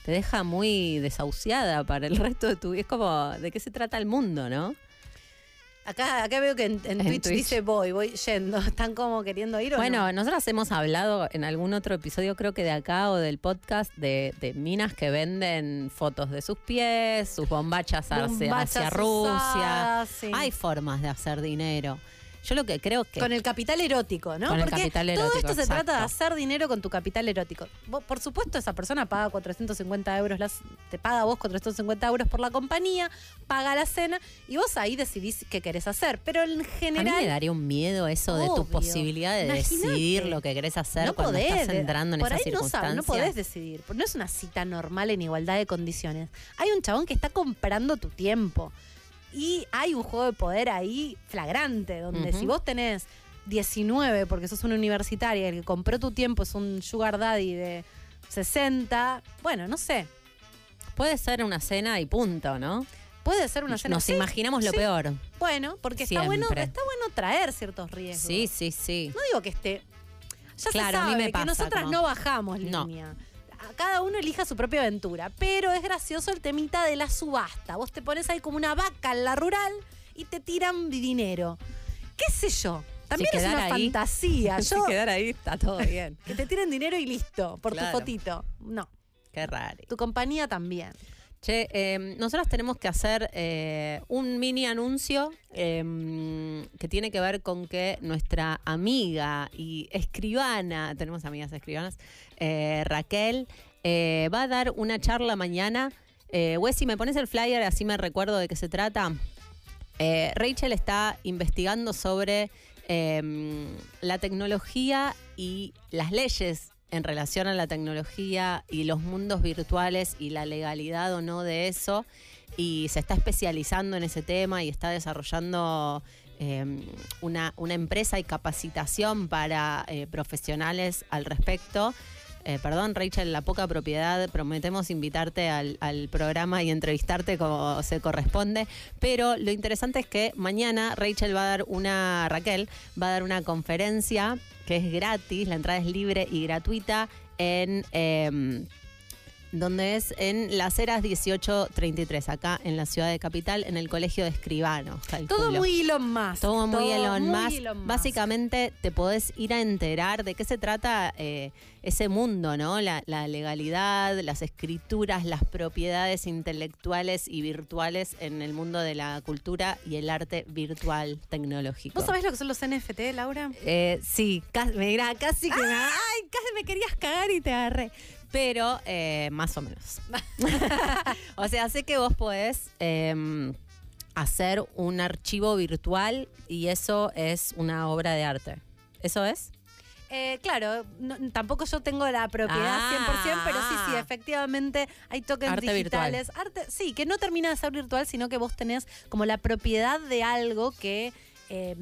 te deja muy desahuciada para el resto de tu vida. Es como, ¿de qué se trata el mundo, no? Acá, acá veo que en, en En Twitch, Twitch. dice voy, voy yendo. ¿Están como queriendo ir o Bueno, no? nosotras hemos hablado en algún otro episodio, creo que de acá o del podcast, de, de minas que venden fotos de sus pies, sus bombachas hacia, Bombachas hacia Rusia. usadas, sí. Hay formas de hacer dinero. Yo lo que creo que... Con el capital erótico, ¿no? Con el Porque capital todo erótico, esto se trata de hacer dinero con tu capital erótico. Vos, por supuesto, esa persona paga 450 euros, las, te paga vos 450 euros por la compañía, paga la cena y vos ahí decidís qué querés hacer. Pero en A mí general. me daría un miedo eso de tu posibilidad de decidir lo que querés hacer no cuando podés, estás entrando en por esas ahí no, sab- circunstancias. no podés decidir. No es una cita normal en igualdad de condiciones. Hay un chabón que está comprando tu tiempo. Y hay un juego de poder ahí flagrante, donde si vos tenés 19 porque sos una universitaria el que compró tu tiempo es un sugar daddy de 60, bueno, no sé. Puede ser una cena y punto, ¿no? Puede ser una cena. Nos Sí, imaginamos lo sí. peor. Bueno, porque está bueno, está bueno traer ciertos riesgos. Sí, sí, sí. No digo que esté. Ya Claro, a se mí que nosotras como- no bajamos línea. Cada uno elija su propia aventura. Pero es gracioso el temita de la subasta. Vos te pones ahí como una vaca en la rural y te tiran dinero. ¿Qué sé yo? También es una ahí- fantasía. Si Yo, quedar ahí está todo bien. que te tiren dinero y listo, por Claro. tu fotito. No. Qué raro. Tu compañía también. Che, eh, nosotros tenemos que hacer eh, un mini anuncio eh, que tiene que ver con que nuestra amiga y escribana, tenemos amigas escribanas, eh, Raquel, eh, va a dar una charla mañana. Eh, Wessy, ¿me pones el flyer así me recuerdo de qué se trata? Rachel está investigando sobre eh, la tecnología y las leyes en relación a la tecnología y los mundos virtuales y la legalidad o no de eso. Y se está especializando en ese tema y está desarrollando eh, una, una empresa y capacitación para eh, profesionales al respecto. Eh, perdón, Rachel, la poca propiedad. Prometemos invitarte al, programa y entrevistarte como se corresponde. Pero lo interesante es que mañana Rachel va a dar una, Raquel, va a dar una conferencia que es gratis, la entrada es libre y gratuita en. em, donde es en Las Heras 1833, acá en la ciudad de Capital, en el Colegio de Escribanos. Todo muy Elon Musk. Todo muy Elon muy Musk. Elon Musk. Básicamente te podés ir a enterar de qué se trata eh, ese mundo, ¿no? La, la legalidad, las escrituras, las propiedades intelectuales y virtuales en el mundo de la cultura y el arte virtual tecnológico. ¿Vos sabés lo que son los NFT, Laura? Eh, sí, casi, mira, casi que me, ay, casi me querías cagar y te agarré. Pero eh, más o menos. o sea, sé que vos podés em, hacer un archivo virtual y eso es una obra de arte. ¿Eso es? Eh, claro, no- tampoco yo tengo la propiedad Ah. 100%, pero sí, sí, efectivamente hay tokens Arte digitales. Arte, sí, que no termina de ser virtual, sino que vos tenés como la propiedad de algo que eh,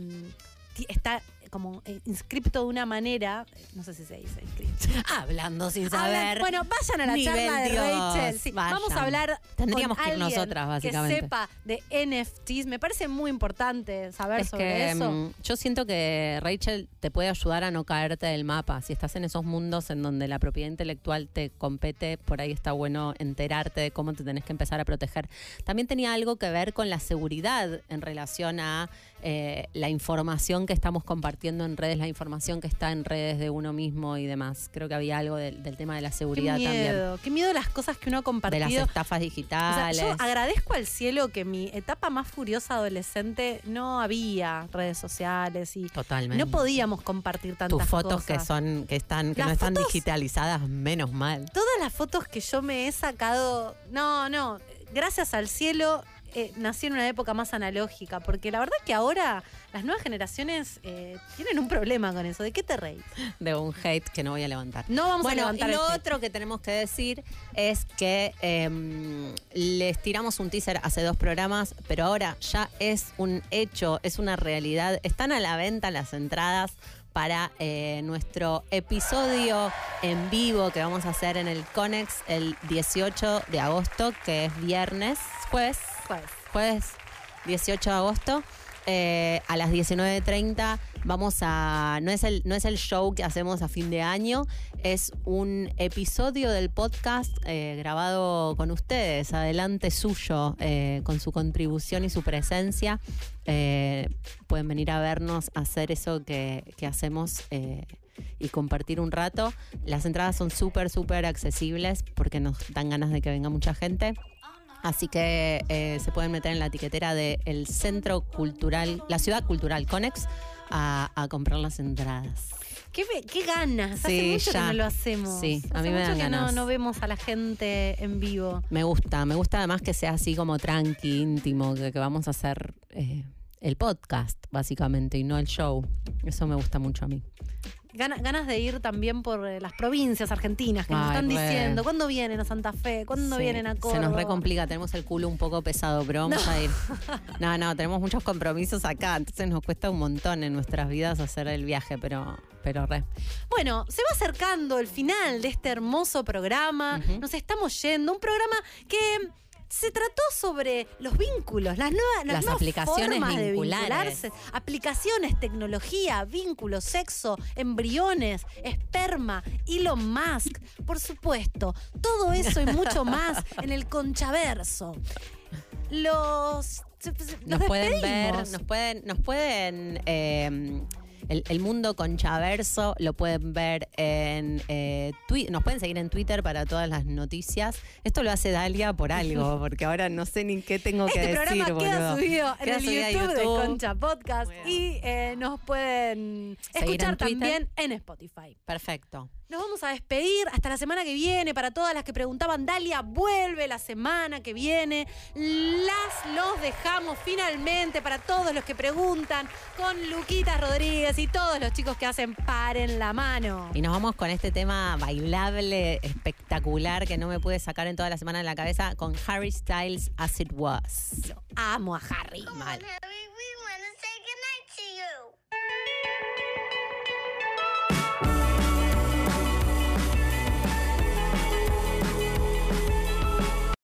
ti- está como eh, inscripto de una manera, no sé si se dice inscripto. Hablando sin Hablan- saber. bueno, vayan a la charla de Dios, Rachel. Sí, vamos a hablar. Tendríamos con que ir nosotras, básicamente. Que sepa de NFTs. Me parece muy importante saber Es sobre que eso. mm, yo siento que Rachel te puede ayudar a no caerte del mapa. Si estás en esos mundos en donde la propiedad intelectual te compete, por ahí está bueno enterarte de cómo te tenés que empezar a proteger. También tenía algo que ver con la seguridad en relación a eh, la información que estamos compartiendo en redes, la información que está en redes de uno mismo y demás. Creo que había algo del, del tema de la Qué seguridad también. miedo, qué miedo las cosas que uno ha De las estafas O sea, digitales. yo agradezco al cielo que mi etapa más furiosa adolescente no había redes sociales y Totalmente. no podíamos compartir tantas tus fotos cosas. que son que están que Las no están fotos- digitalizadas menos mal Todas las fotos que yo me he sacado, no, no, gracias al cielo eh, nací en una época más analógica, porque la verdad que ahora las nuevas generaciones eh, tienen un problema con eso. ¿De qué te reís? de un hate que no voy a levantar No vamos a bueno, levantar y lo hate. otro que tenemos que decir es que em, les tiramos un teaser hace dos programas, pero ahora ya es un hecho, es una realidad. Están a la venta las entradas para eh, nuestro episodio en vivo que vamos a hacer en el Conex el 18 de agosto, que es viernes, jueves, Jueves. jueves 18 de agosto. eh, a las 19.30 vamos a. No es, el, no es el show que hacemos a fin de año, es un episodio del podcast eh, grabado con ustedes, adelante suyo, eh, con su contribución y su presencia. Pueden venir a vernos, a hacer eso que, que hacemos. y compartir un rato. Las entradas son súper, súper accesibles porque nos dan ganas de que venga mucha gente. Así que eh, se pueden meter en la etiquetera del Centro Cultural, la Ciudad Cultural Conex, a, a comprar las entradas. ¿Qué, ganas? Hace Sí, mucho ya. que no lo hacemos. Sí, a Hace mí me mucho dan que no, ganas. no vemos a la gente en vivo. Me gusta, me gusta además que sea así como tranqui, íntimo, que, que vamos a hacer eh, el podcast, básicamente, y no el show. Eso me gusta mucho a mí. Gana- ganas de ir también por eh, las provincias argentinas que nos están re. diciendo. ¿Cuándo vienen a Santa Fe? ¿Cuándo Sí, vienen a Córdoba? Se nos recomplica, tenemos el culo un poco pesado, pero vamos a ir. No, no, tenemos muchos compromisos acá, entonces nos cuesta un montón en nuestras vidas hacer el viaje, pero, pero re. Bueno, se va acercando el final de este hermoso programa. Nos estamos yendo. Un programa que se trató sobre los vínculos, las nuevas, las Las nuevas aplicaciones formas de vinculares. vincularse. Aplicaciones, tecnología, vínculos, sexo, embriones, esperma, Elon Musk, por supuesto. Todo eso y mucho más en el Conchaverso. Los. Nos los pueden ver, nos pueden, nos pueden eh, el, el mundo conchaverso lo pueden ver en eh, Twi- nos pueden seguir en Twitter para todas las noticias. Esto lo hace Dalia por algo, porque ahora no sé ni qué tengo Este que programa decir. queda boludo. subido en Queda el YouTube, de. Concha Podcast y eh, nos pueden Seguir escuchar en Twitter. también en Spotify. Perfecto. Nos vamos a despedir hasta la semana que viene. Para todas las que preguntaban, Dalia vuelve la semana que viene. Las los dejamos finalmente para todos los que preguntan con Luquita Rodríguez y todos los chicos que hacen Paren la Mano. Y nos vamos con este tema bailable, espectacular, que no me pude sacar en toda la semana de la cabeza, con Harry Styles As It Was. Amo a Harry. Mal. Harry, we wanna say goodnight to you.